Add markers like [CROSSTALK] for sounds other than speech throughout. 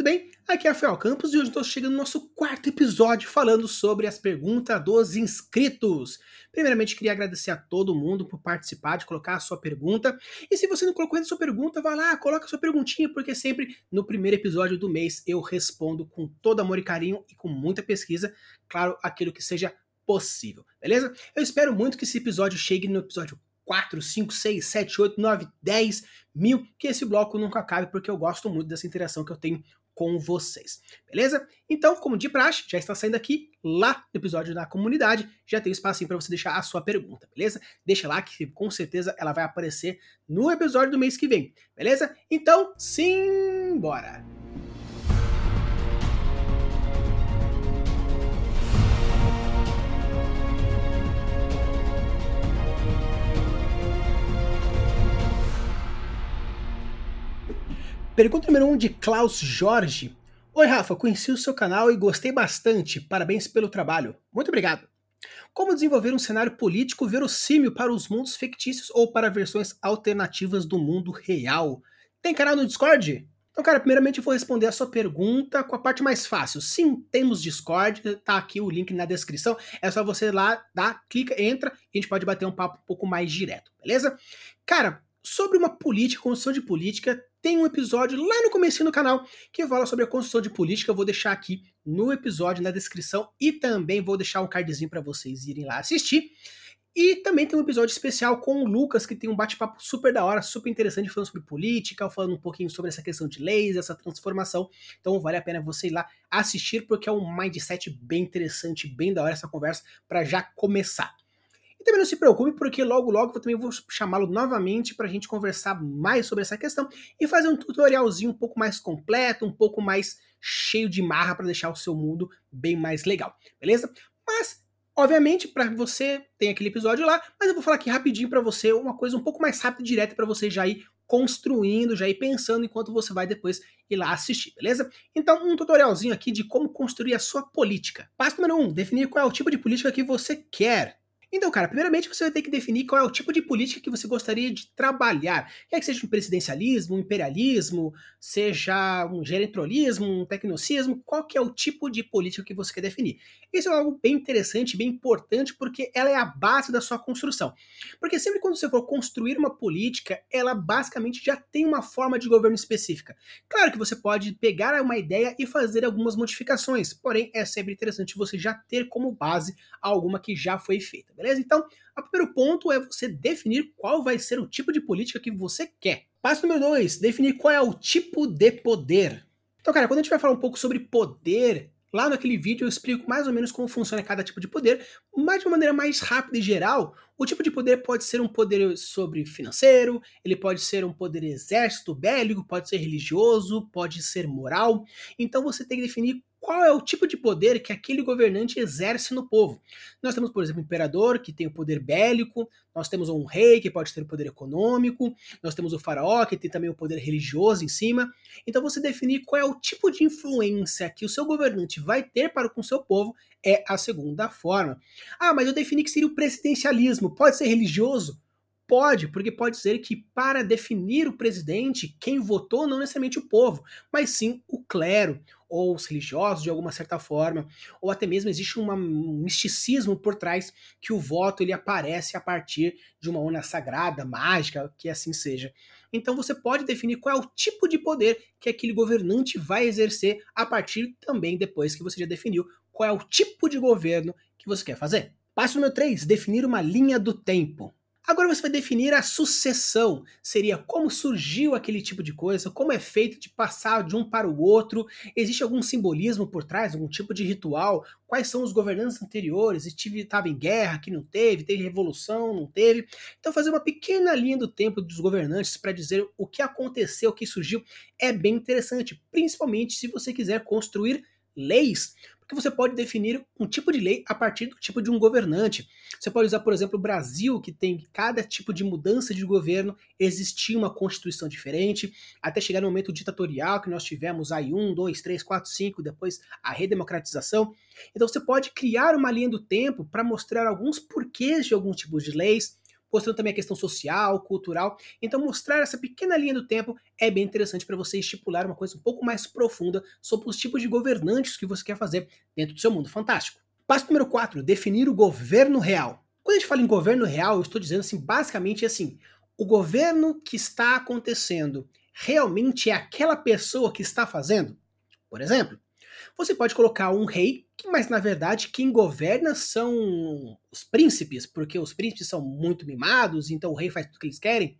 tudo bem? Aqui é Rafael Campos e hoje estou chegando no nosso quarto episódio falando sobre as perguntas dos inscritos. Primeiramente, queria agradecer a todo mundo por participar, de colocar a sua pergunta. E se você não colocou ainda a sua pergunta, vá lá, coloca a sua perguntinha, porque sempre no primeiro episódio do mês eu respondo com todo amor e carinho e com muita pesquisa, claro, aquilo que seja possível, beleza? Eu espero muito que esse episódio chegue no episódio 4, 5, 6, 7, 8, 9, 10 mil, que esse bloco nunca acabe, porque eu gosto muito dessa interação que eu tenho com vocês, beleza? Então, como de praxe, já está saindo aqui lá no episódio da comunidade, já tem espacinho para você deixar a sua pergunta, beleza? Deixa lá que com certeza ela vai aparecer no episódio do mês que vem, beleza? Então, sim, Pergunta número 1 um de Klaus Jorge. Oi, Rafa, conheci o seu canal e gostei bastante. Parabéns pelo trabalho. Muito obrigado. Como desenvolver um cenário político verossímil para os mundos fictícios ou para versões alternativas do mundo real? Tem canal no Discord? Então, cara, primeiramente eu vou responder a sua pergunta com a parte mais fácil. Sim, temos Discord, tá aqui o link na descrição. É só você lá, dá, clica, entra e a gente pode bater um papo um pouco mais direto, beleza? Cara, sobre uma política, construção de política, tem um episódio lá no começo do canal que fala sobre a construção de política. Eu vou deixar aqui no episódio, na descrição, e também vou deixar um cardzinho para vocês irem lá assistir. E também tem um episódio especial com o Lucas, que tem um bate-papo super da hora, super interessante, falando sobre política, falando um pouquinho sobre essa questão de leis, essa transformação. Então vale a pena você ir lá assistir, porque é um mindset bem interessante, bem da hora essa conversa, para já começar. E também não se preocupe, porque logo logo eu também vou chamá-lo novamente para a gente conversar mais sobre essa questão e fazer um tutorialzinho um pouco mais completo, um pouco mais cheio de marra para deixar o seu mundo bem mais legal, beleza? Mas Obviamente, para você tem aquele episódio lá, mas eu vou falar aqui rapidinho para você uma coisa um pouco mais rápida e direta para você já ir construindo, já ir pensando enquanto você vai depois ir lá assistir, beleza? Então, um tutorialzinho aqui de como construir a sua política. Passo número 1, um, definir qual é o tipo de política que você quer. Então, cara, primeiramente você vai ter que definir qual é o tipo de política que você gostaria de trabalhar. Quer que seja um presidencialismo, um imperialismo, seja um gerentrolismo, um tecnocismo, qual que é o tipo de política que você quer definir. Isso é algo bem interessante, bem importante, porque ela é a base da sua construção. Porque sempre quando você for construir uma política, ela basicamente já tem uma forma de governo específica. Claro que você pode pegar uma ideia e fazer algumas modificações, porém é sempre interessante você já ter como base alguma que já foi feita beleza? Então, o primeiro ponto é você definir qual vai ser o tipo de política que você quer. Passo número dois, definir qual é o tipo de poder. Então, cara, quando a gente vai falar um pouco sobre poder, lá naquele vídeo eu explico mais ou menos como funciona cada tipo de poder, mas de uma maneira mais rápida e geral, o tipo de poder pode ser um poder sobre financeiro, ele pode ser um poder exército, bélico, pode ser religioso, pode ser moral. Então você tem que definir qual é o tipo de poder que aquele governante exerce no povo. Nós temos, por exemplo, o imperador, que tem o poder bélico, nós temos um rei, que pode ter o poder econômico, nós temos o faraó, que tem também o poder religioso em cima. Então, você definir qual é o tipo de influência que o seu governante vai ter para com o seu povo é a segunda forma. Ah, mas eu defini que seria o presidencialismo, pode ser religioso? Pode, porque pode ser que para definir o presidente, quem votou não necessariamente o povo, mas sim o clero, ou os religiosos de alguma certa forma, ou até mesmo existe uma, um misticismo por trás que o voto ele aparece a partir de uma urna sagrada, mágica, que assim seja. Então você pode definir qual é o tipo de poder que aquele governante vai exercer a partir também depois que você já definiu qual é o tipo de governo que você quer fazer. Passo número 3, definir uma linha do tempo. Agora você vai definir a sucessão. Seria como surgiu aquele tipo de coisa, como é feito de passar de um para o outro. Existe algum simbolismo por trás, algum tipo de ritual? Quais são os governantes anteriores? Estava em guerra, que não teve, teve revolução, não teve. Então fazer uma pequena linha do tempo dos governantes para dizer o que aconteceu, o que surgiu, é bem interessante, principalmente se você quiser construir leis que você pode definir um tipo de lei a partir do tipo de um governante. Você pode usar, por exemplo, o Brasil, que tem cada tipo de mudança de governo, existia uma constituição diferente, até chegar no momento ditatorial que nós tivemos aí um, dois, três, quatro, cinco, depois a redemocratização. Então você pode criar uma linha do tempo para mostrar alguns porquês de alguns tipos de leis, mostrando também a questão social, cultural. Então, mostrar essa pequena linha do tempo é bem interessante para você estipular uma coisa um pouco mais profunda sobre os tipos de governantes que você quer fazer dentro do seu mundo fantástico. Passo número 4, definir o governo real. Quando a gente fala em governo real, eu estou dizendo assim, basicamente assim, o governo que está acontecendo realmente é aquela pessoa que está fazendo? Por exemplo, você pode colocar um rei, mas na verdade quem governa são os príncipes, porque os príncipes são muito mimados, então o rei faz tudo o que eles querem.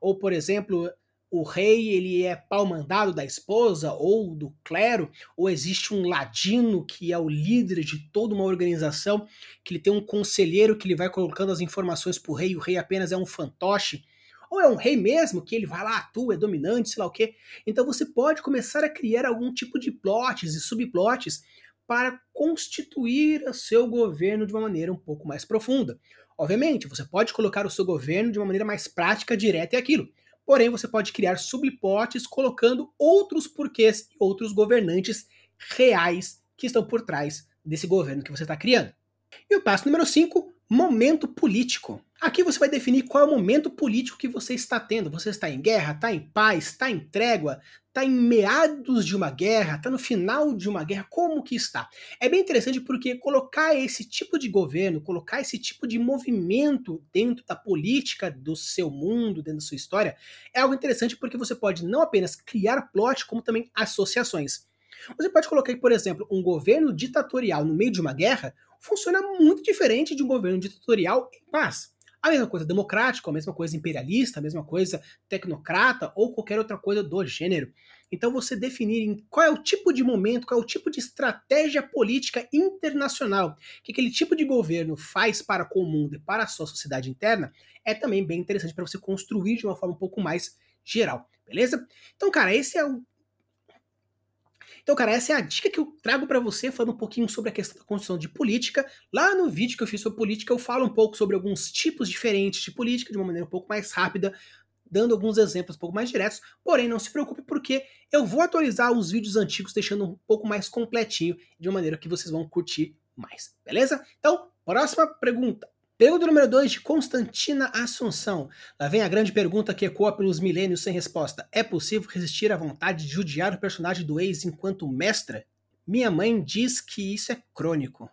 Ou, por exemplo, o rei ele é pau mandado da esposa ou do clero, ou existe um ladino que é o líder de toda uma organização, que ele tem um conselheiro que ele vai colocando as informações para o rei, o rei apenas é um fantoche ou é um rei mesmo, que ele vai lá, atua, é dominante, sei lá o quê. Então você pode começar a criar algum tipo de plots e subplots para constituir o seu governo de uma maneira um pouco mais profunda. Obviamente, você pode colocar o seu governo de uma maneira mais prática, direta e aquilo. Porém, você pode criar subplots colocando outros porquês e outros governantes reais que estão por trás desse governo que você está criando. E o passo número 5, momento político. Aqui você vai definir qual é o momento político que você está tendo. Você está em guerra, está em paz, está em trégua, está em meados de uma guerra, está no final de uma guerra, como que está? É bem interessante porque colocar esse tipo de governo, colocar esse tipo de movimento dentro da política do seu mundo, dentro da sua história, é algo interessante porque você pode não apenas criar plot, como também associações. Você pode colocar, por exemplo, um governo ditatorial no meio de uma guerra, funciona muito diferente de um governo ditatorial em paz. A mesma coisa democrático, a mesma coisa imperialista, a mesma coisa tecnocrata ou qualquer outra coisa do gênero. Então você definir qual é o tipo de momento, qual é o tipo de estratégia política internacional que aquele tipo de governo faz para com o mundo e para a sua sociedade interna é também bem interessante para você construir de uma forma um pouco mais geral, beleza? Então, cara, esse é o então, cara, essa é a dica que eu trago para você, falando um pouquinho sobre a questão da construção de política. Lá no vídeo que eu fiz sobre política, eu falo um pouco sobre alguns tipos diferentes de política, de uma maneira um pouco mais rápida, dando alguns exemplos um pouco mais diretos. Porém, não se preocupe, porque eu vou atualizar os vídeos antigos, deixando um pouco mais completinho, de uma maneira que vocês vão curtir mais, beleza? Então, próxima pergunta. Pergunta número 2 de Constantina Assunção. Lá vem a grande pergunta que ecoa pelos milênios sem resposta. É possível resistir à vontade de judiar o personagem do ex enquanto mestra? Minha mãe diz que isso é crônico.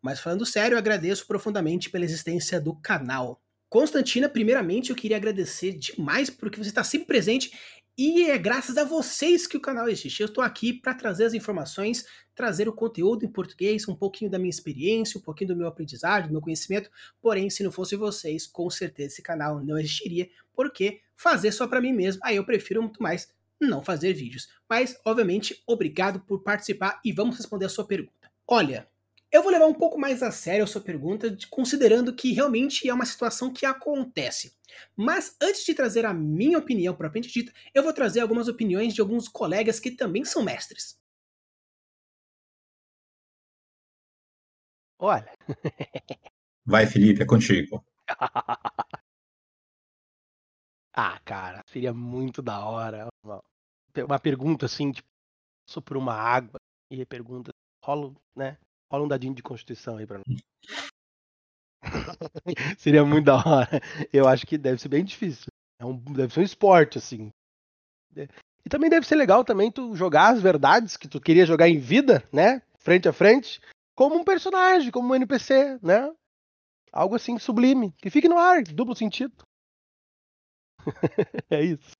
Mas falando sério, agradeço profundamente pela existência do canal. Constantina, primeiramente eu queria agradecer demais porque você está sempre presente e é graças a vocês que o canal existe. Eu estou aqui para trazer as informações, trazer o conteúdo em português, um pouquinho da minha experiência, um pouquinho do meu aprendizado, do meu conhecimento. Porém, se não fosse vocês, com certeza esse canal não existiria, porque fazer só para mim mesmo, aí eu prefiro muito mais não fazer vídeos. Mas, obviamente, obrigado por participar e vamos responder a sua pergunta. Olha, eu vou levar um pouco mais a sério a sua pergunta, considerando que realmente é uma situação que acontece. Mas antes de trazer a minha opinião propriamente dita, eu vou trazer algumas opiniões de alguns colegas que também são mestres. Olha. Vai, Felipe, é contigo. [LAUGHS] ah, cara, seria muito da hora. Uma pergunta assim, tipo, sou por uma água e pergunta, rola, né? Rola um dadinho de constituição aí pra nós. [LAUGHS] Seria muito da hora. Eu acho que deve ser bem difícil. É um, deve ser um esporte, assim. E também deve ser legal também tu jogar as verdades que tu queria jogar em vida, né? Frente a frente, como um personagem, como um NPC, né? Algo assim sublime. Que fique no ar, duplo sentido. [LAUGHS] é isso.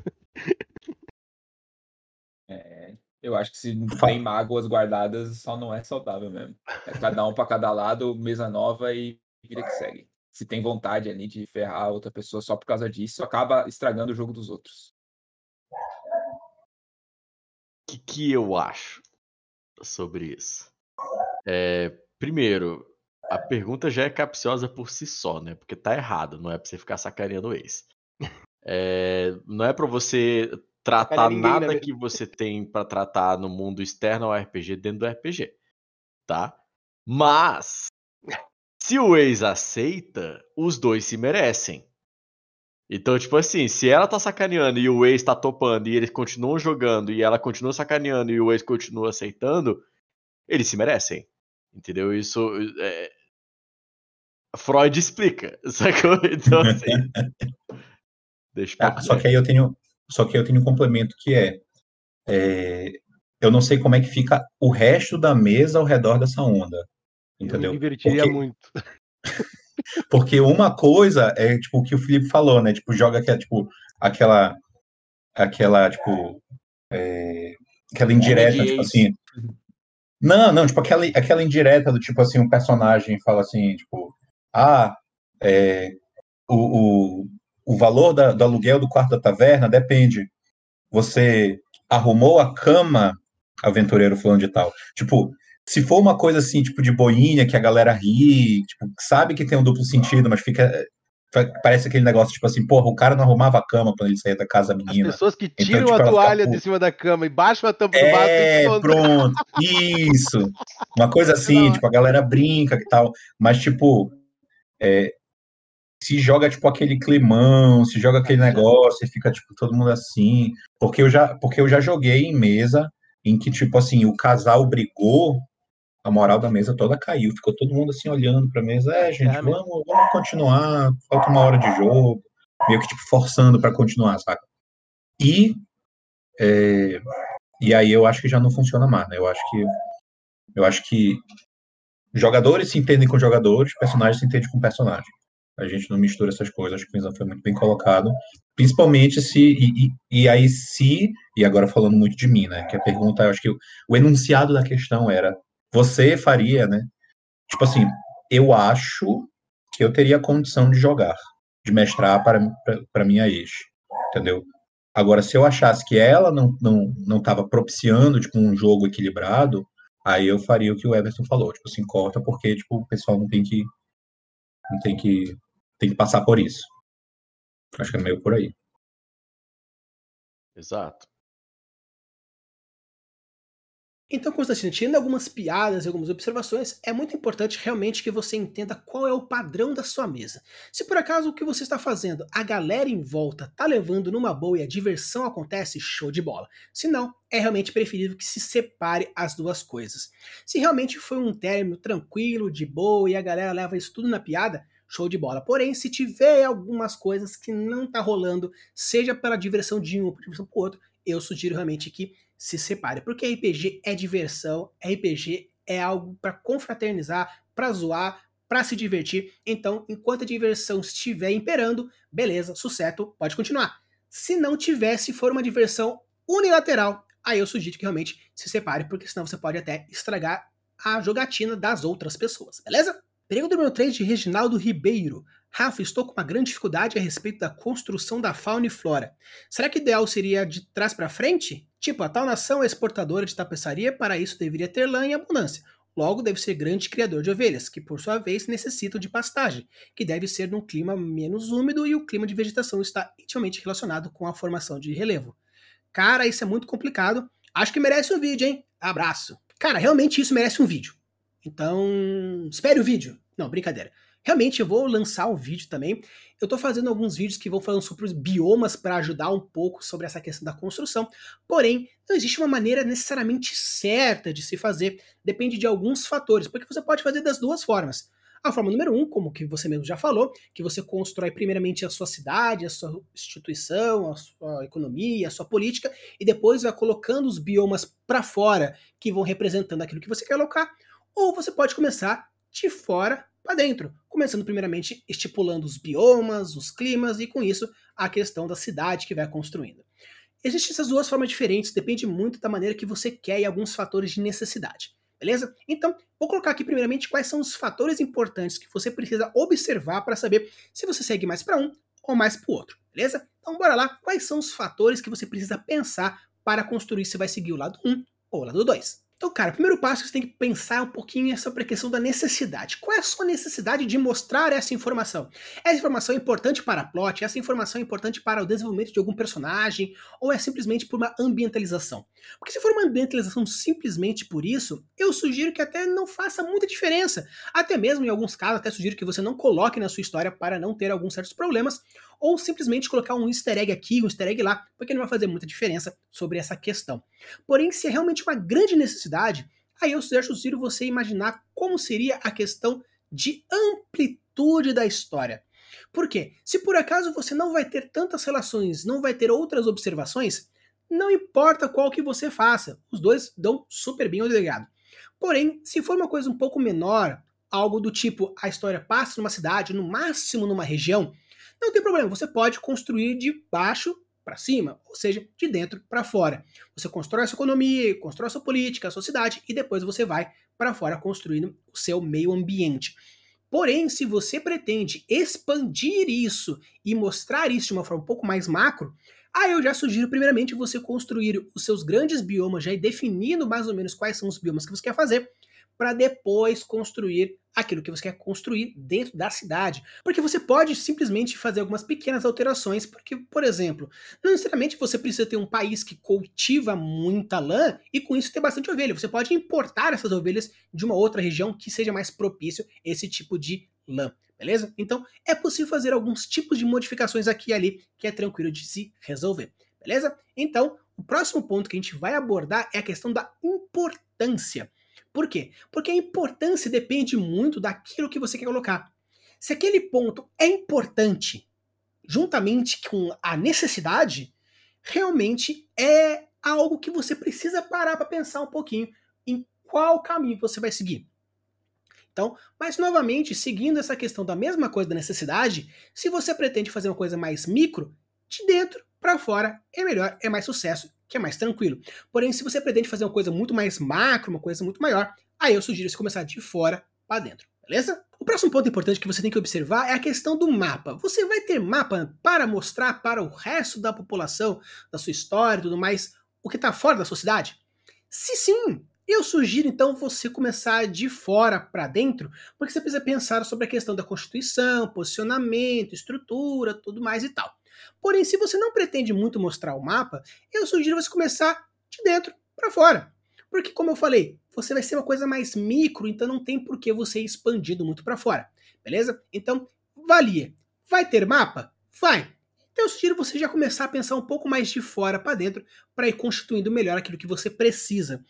É, eu acho que se tem mágoas guardadas, só não é saudável mesmo. É cada um para cada lado, mesa nova e vida que segue. Se tem vontade ali de ferrar outra pessoa só por causa disso, acaba estragando o jogo dos outros. O que, que eu acho sobre isso? É, primeiro, a pergunta já é capciosa por si só, né? Porque tá errado, não é pra você ficar sacaneando o ex. É, não é para você tratar ninguém, nada né? que você tem para tratar no mundo externo ao RPG dentro do RPG, tá? Mas se o ex aceita, os dois se merecem. Então, tipo assim, se ela tá sacaneando e o ex tá topando e eles continuam jogando e ela continua sacaneando e o ex continua aceitando, eles se merecem. Entendeu? Isso é... Freud explica, [LAUGHS] sacou? Então, assim. deixa ah, só que aí eu tenho. Só que eu tenho um complemento que é, é, Eu não sei como é que fica o resto da mesa ao redor dessa onda. Entendeu? Eu me divertiria Porque... muito. [LAUGHS] Porque uma coisa é tipo o que o Felipe falou, né? Tipo, joga aquela, tipo, aquela, aquela, tipo, é, aquela indireta, tipo assim. Não, não, tipo, aquela, aquela indireta do tipo assim, um personagem fala assim, tipo, ah, é, o, o, o valor da, do aluguel do quarto da taverna depende. Você arrumou a cama, aventureiro fulano de tal. Tipo, se for uma coisa assim, tipo de boinha, que a galera ri, tipo, sabe que tem um duplo sentido, mas fica. Parece aquele negócio, tipo assim, porra, o cara não arrumava a cama quando ele saía da casa da menina. As pessoas que então, tiram então, tipo, a toalha fica, de cima da cama e baixam a tampa do vaso. É, pronto, isso. Uma coisa assim, tipo, a galera brinca e tal, mas, tipo, é, se joga, tipo, aquele climão, se joga aquele negócio e fica, tipo, todo mundo assim. Porque eu já, porque eu já joguei em mesa em que, tipo assim, o casal brigou a moral da mesa toda caiu, ficou todo mundo assim olhando para a mesa, é, gente, vamos, vamos continuar, falta uma hora de jogo, meio que tipo forçando para continuar, saca? E é, e aí eu acho que já não funciona mais, né? Eu acho que eu acho que jogadores se entendem com jogadores, personagens se entendem com personagens. A gente não mistura essas coisas, acho que o Pinzan foi muito bem colocado. Principalmente se. E, e, e, aí, se. E agora falando muito de mim, né? Que a pergunta, eu acho que o, o enunciado da questão era: você faria, né? Tipo assim, eu acho que eu teria condição de jogar, de mestrar para, para, para minha ex, entendeu? Agora, se eu achasse que ela não não não estava propiciando tipo um jogo equilibrado, aí eu faria o que o Everton falou, tipo assim, corta porque tipo o pessoal não tem que não tem que tem que passar por isso. Acho que é meio por aí. Exato. Então, Constantino, tirando algumas piadas e algumas observações, é muito importante realmente que você entenda qual é o padrão da sua mesa. Se por acaso o que você está fazendo, a galera em volta tá levando numa boa e a diversão acontece, show de bola. Se não, é realmente preferível que se separe as duas coisas. Se realmente foi um término tranquilo, de boa e a galera leva isso tudo na piada, show de bola. Porém, se tiver algumas coisas que não tá rolando, seja pela diversão de um pela diversão pro outro, eu sugiro realmente que se separe. Porque RPG é diversão, RPG é algo para confraternizar, para zoar, para se divertir. Então, enquanto a diversão estiver imperando, beleza, sucesso, pode continuar. Se não tiver, se for uma diversão unilateral, aí eu sugiro que realmente se separe, porque senão você pode até estragar a jogatina das outras pessoas, beleza? Pergunta número 3 de Reginaldo Ribeiro. Rafa, estou com uma grande dificuldade a respeito da construção da fauna e flora. Será que o ideal seria de trás para frente? Tipo, a tal nação é exportadora de tapeçaria, para isso deveria ter lã em abundância. Logo, deve ser grande criador de ovelhas, que por sua vez necessitam de pastagem, que deve ser num clima menos úmido e o clima de vegetação está intimamente relacionado com a formação de relevo. Cara, isso é muito complicado. Acho que merece um vídeo, hein? Abraço. Cara, realmente isso merece um vídeo. Então, espere o vídeo. Não, brincadeira. Realmente eu vou lançar um vídeo também. Eu tô fazendo alguns vídeos que vão falando sobre os biomas para ajudar um pouco sobre essa questão da construção. Porém, não existe uma maneira necessariamente certa de se fazer. Depende de alguns fatores, porque você pode fazer das duas formas. A forma número um, como que você mesmo já falou, que você constrói primeiramente a sua cidade, a sua instituição, a sua economia, a sua política, e depois vai colocando os biomas para fora, que vão representando aquilo que você quer alocar. Ou você pode começar de fora para dentro, começando primeiramente estipulando os biomas, os climas e com isso a questão da cidade que vai construindo. Existem essas duas formas diferentes, depende muito da maneira que você quer e alguns fatores de necessidade. Beleza? Então, vou colocar aqui primeiramente quais são os fatores importantes que você precisa observar para saber se você segue mais para um ou mais para o outro. Beleza? Então, bora lá. Quais são os fatores que você precisa pensar para construir se vai seguir o lado 1 ou o lado 2? Então, cara, o primeiro passo que você tem que pensar um pouquinho é sobre a questão da necessidade. Qual é a sua necessidade de mostrar essa informação? Essa informação é importante para a plot? Essa informação é importante para o desenvolvimento de algum personagem? Ou é simplesmente por uma ambientalização? Porque se for uma ambientalização simplesmente por isso, eu sugiro que até não faça muita diferença. Até mesmo, em alguns casos, até sugiro que você não coloque na sua história para não ter alguns certos problemas, ou simplesmente colocar um easter egg aqui, um easter egg lá, porque não vai fazer muita diferença sobre essa questão. Porém, se é realmente uma grande necessidade, aí eu sugiro você imaginar como seria a questão de amplitude da história. Por quê? Se por acaso você não vai ter tantas relações, não vai ter outras observações, não importa qual que você faça, os dois dão super bem obrigado. Porém, se for uma coisa um pouco menor, algo do tipo a história passa numa cidade, no máximo numa região, não tem problema, você pode construir de baixo para cima, ou seja, de dentro para fora. Você constrói a sua economia, constrói a sua política, a sua cidade e depois você vai para fora construindo o seu meio ambiente. Porém, se você pretende expandir isso e mostrar isso de uma forma um pouco mais macro, aí eu já sugiro primeiramente você construir os seus grandes biomas, já definindo mais ou menos quais são os biomas que você quer fazer, para depois construir aquilo que você quer construir dentro da cidade. Porque você pode simplesmente fazer algumas pequenas alterações, porque, por exemplo, não necessariamente você precisa ter um país que cultiva muita lã e com isso ter bastante ovelha. Você pode importar essas ovelhas de uma outra região que seja mais propício esse tipo de lã. Beleza? Então é possível fazer alguns tipos de modificações aqui e ali que é tranquilo de se resolver. Beleza? Então, o próximo ponto que a gente vai abordar é a questão da importância. Por quê? Porque a importância depende muito daquilo que você quer colocar. Se aquele ponto é importante, juntamente com a necessidade, realmente é algo que você precisa parar para pensar um pouquinho em qual caminho você vai seguir. Então, mas novamente, seguindo essa questão da mesma coisa da necessidade, se você pretende fazer uma coisa mais micro, de dentro para fora é melhor, é mais sucesso que é mais tranquilo. Porém, se você pretende fazer uma coisa muito mais macro, uma coisa muito maior, aí eu sugiro você começar de fora para dentro, beleza? O próximo ponto importante que você tem que observar é a questão do mapa. Você vai ter mapa para mostrar para o resto da população, da sua história e tudo mais, o que está fora da sua cidade? Se sim, eu sugiro então você começar de fora para dentro, porque você precisa pensar sobre a questão da constituição, posicionamento, estrutura, tudo mais e tal. Porém, se você não pretende muito mostrar o mapa, eu sugiro você começar de dentro para fora. Porque, como eu falei, você vai ser uma coisa mais micro, então não tem por que você ir expandindo muito para fora. Beleza? Então, valia. Vai ter mapa? Vai. Então eu sugiro você já começar a pensar um pouco mais de fora para dentro para ir constituindo melhor aquilo que você precisa.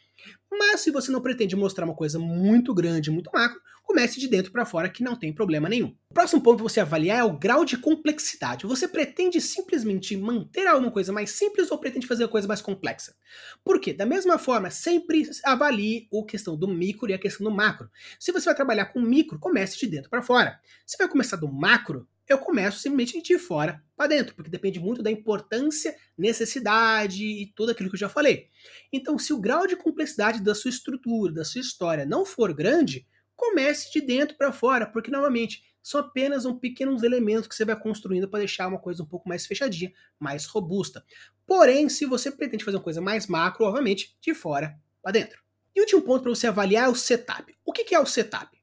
Mas se você não pretende mostrar uma coisa muito grande, muito macro, comece de dentro para fora que não tem problema nenhum. O próximo ponto para você avaliar é o grau de complexidade. Você pretende simplesmente manter alguma coisa mais simples ou pretende fazer uma coisa mais complexa? Por quê? Da mesma forma, sempre avalie a questão do micro e a questão do macro. Se você vai trabalhar com micro, comece de dentro para fora. Se vai começar do macro, eu começo simplesmente de fora para dentro, porque depende muito da importância, necessidade e tudo aquilo que eu já falei. Então, se o grau de complexidade da sua estrutura, da sua história não for grande, comece de dentro para fora, porque novamente são apenas um pequenos elementos que você vai construindo para deixar uma coisa um pouco mais fechadinha, mais robusta. Porém, se você pretende fazer uma coisa mais macro, obviamente, de fora para dentro. E o último ponto para você avaliar é o setup. O que é o setup?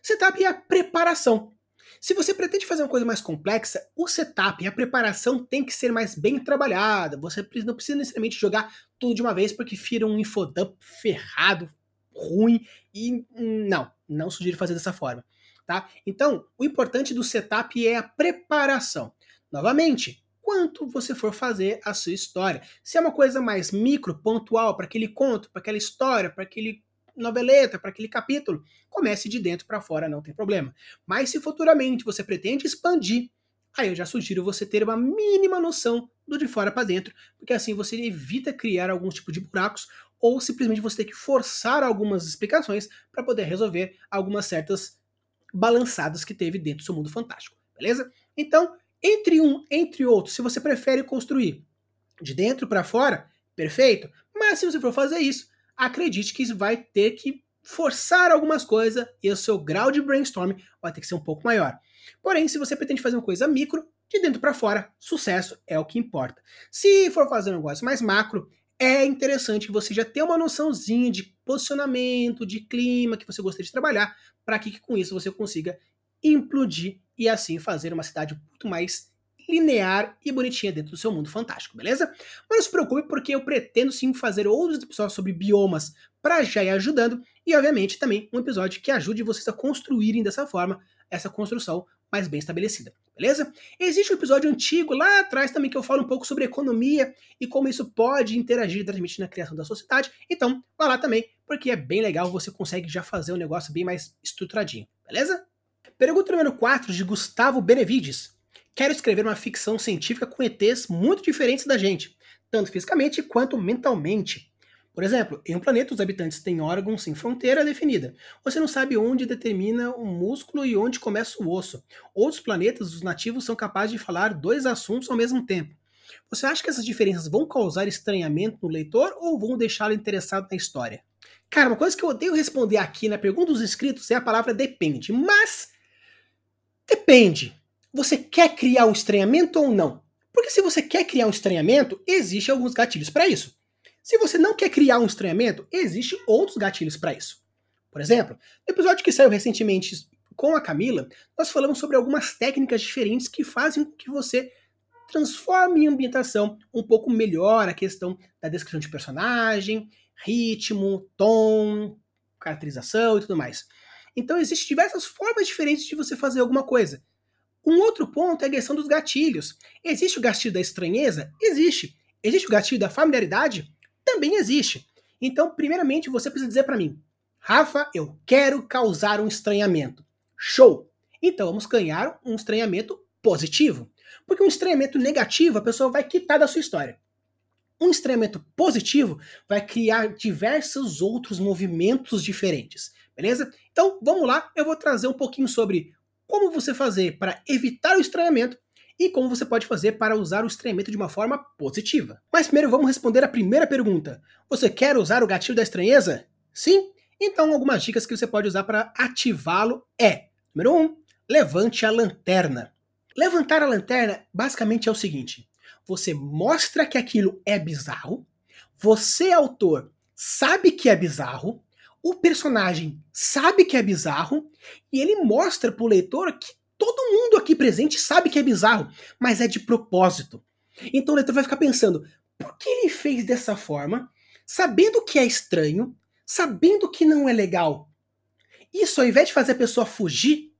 Setup é a preparação. Se você pretende fazer uma coisa mais complexa, o setup e a preparação tem que ser mais bem trabalhada. Você não precisa necessariamente jogar tudo de uma vez porque vira um infodump ferrado, ruim e não, não sugiro fazer dessa forma, tá? Então, o importante do setup é a preparação. Novamente, quanto você for fazer a sua história. Se é uma coisa mais micro, pontual, para aquele conto, para aquela história, para aquele noveleta, para aquele capítulo, comece de dentro para fora, não tem problema. Mas se futuramente você pretende expandir, aí eu já sugiro você ter uma mínima noção do de fora para dentro, porque assim você evita criar algum tipo de buracos ou simplesmente você ter que forçar algumas explicações para poder resolver algumas certas balançadas que teve dentro do seu mundo fantástico, beleza? Então, entre um, entre outro, se você prefere construir de dentro para fora, perfeito. Mas se você for fazer isso, acredite que vai ter que forçar algumas coisas e o seu grau de brainstorming vai ter que ser um pouco maior. Porém, se você pretende fazer uma coisa micro, de dentro para fora, sucesso é o que importa. Se for fazer um negócio mais macro, é interessante você já ter uma noçãozinha de posicionamento, de clima que você gostaria de trabalhar, para que com isso você consiga implodir e assim fazer uma cidade muito mais linear e bonitinha dentro do seu mundo fantástico, beleza? Mas não se preocupe porque eu pretendo sim fazer outros episódios sobre biomas para já ir ajudando e obviamente também um episódio que ajude vocês a construírem dessa forma essa construção mais bem estabelecida, beleza? Existe um episódio antigo lá atrás também que eu falo um pouco sobre economia e como isso pode interagir diretamente na criação da sociedade. Então, vá lá também, porque é bem legal, você consegue já fazer um negócio bem mais estruturadinho, beleza? Pergunta número 4 de Gustavo Benevides. Quero escrever uma ficção científica com ETs muito diferentes da gente, tanto fisicamente quanto mentalmente. Por exemplo, em um planeta os habitantes têm órgãos sem fronteira definida. Você não sabe onde determina o músculo e onde começa o osso. Outros planetas, os nativos são capazes de falar dois assuntos ao mesmo tempo. Você acha que essas diferenças vão causar estranhamento no leitor ou vão deixá-lo interessado na história? Cara, uma coisa que eu odeio responder aqui na pergunta dos inscritos é a palavra depende. Mas depende. Você quer criar um estranhamento ou não? Porque se você quer criar um estranhamento, existem alguns gatilhos para isso. Se você não quer criar um estranhamento, existem outros gatilhos para isso. Por exemplo, no episódio que saiu recentemente com a Camila, nós falamos sobre algumas técnicas diferentes que fazem com que você transforme em ambientação um pouco melhor a questão da descrição de personagem, ritmo, tom, caracterização e tudo mais. Então existem diversas formas diferentes de você fazer alguma coisa. Um outro ponto é a questão dos gatilhos. Existe o gatilho da estranheza? Existe. Existe o gatilho da familiaridade? também existe. Então, primeiramente, você precisa dizer para mim, Rafa, eu quero causar um estranhamento. Show! Então vamos ganhar um estranhamento positivo. Porque um estranhamento negativo a pessoa vai quitar da sua história. Um estranhamento positivo vai criar diversos outros movimentos diferentes, beleza? Então vamos lá, eu vou trazer um pouquinho sobre como você fazer para evitar o estranhamento e como você pode fazer para usar o estranhamento de uma forma positiva. Mas primeiro vamos responder a primeira pergunta. Você quer usar o gatilho da estranheza? Sim? Então algumas dicas que você pode usar para ativá-lo é: número 1, um, levante a lanterna. Levantar a lanterna basicamente é o seguinte: você mostra que aquilo é bizarro, você, autor, sabe que é bizarro, o personagem sabe que é bizarro, e ele mostra para o leitor que Todo mundo aqui presente sabe que é bizarro, mas é de propósito. Então o leitor vai ficar pensando: por que ele fez dessa forma, sabendo que é estranho, sabendo que não é legal? Isso, ao invés de fazer a pessoa fugir,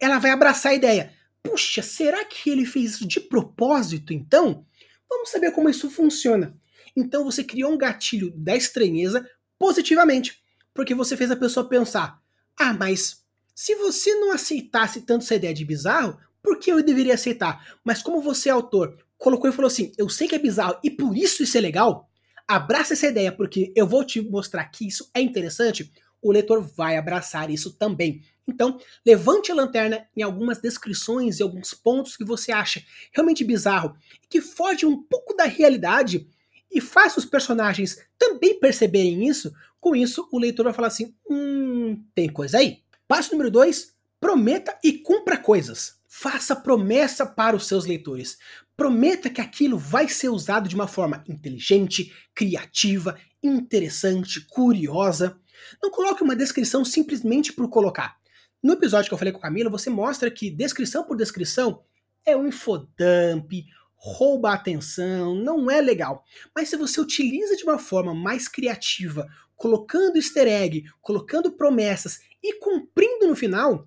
ela vai abraçar a ideia. Puxa, será que ele fez isso de propósito então? Vamos saber como isso funciona. Então você criou um gatilho da estranheza positivamente, porque você fez a pessoa pensar: ah, mas se você não aceitasse tanto essa ideia de bizarro, por que eu deveria aceitar? Mas como você é autor, colocou e falou assim: eu sei que é bizarro e por isso isso é legal, abraça essa ideia, porque eu vou te mostrar que isso é interessante, o leitor vai abraçar isso também. Então, levante a lanterna em algumas descrições e alguns pontos que você acha realmente bizarro, que foge um pouco da realidade e faça os personagens também perceberem isso. Com isso, o leitor vai falar assim: hum, tem coisa aí. Passo número 2: prometa e cumpra coisas. Faça promessa para os seus leitores. Prometa que aquilo vai ser usado de uma forma inteligente, criativa, interessante, curiosa. Não coloque uma descrição simplesmente por colocar. No episódio que eu falei com a Camila, você mostra que descrição por descrição é um infodump, rouba a atenção, não é legal. Mas se você utiliza de uma forma mais criativa, colocando easter egg, colocando promessas e cumprindo no final,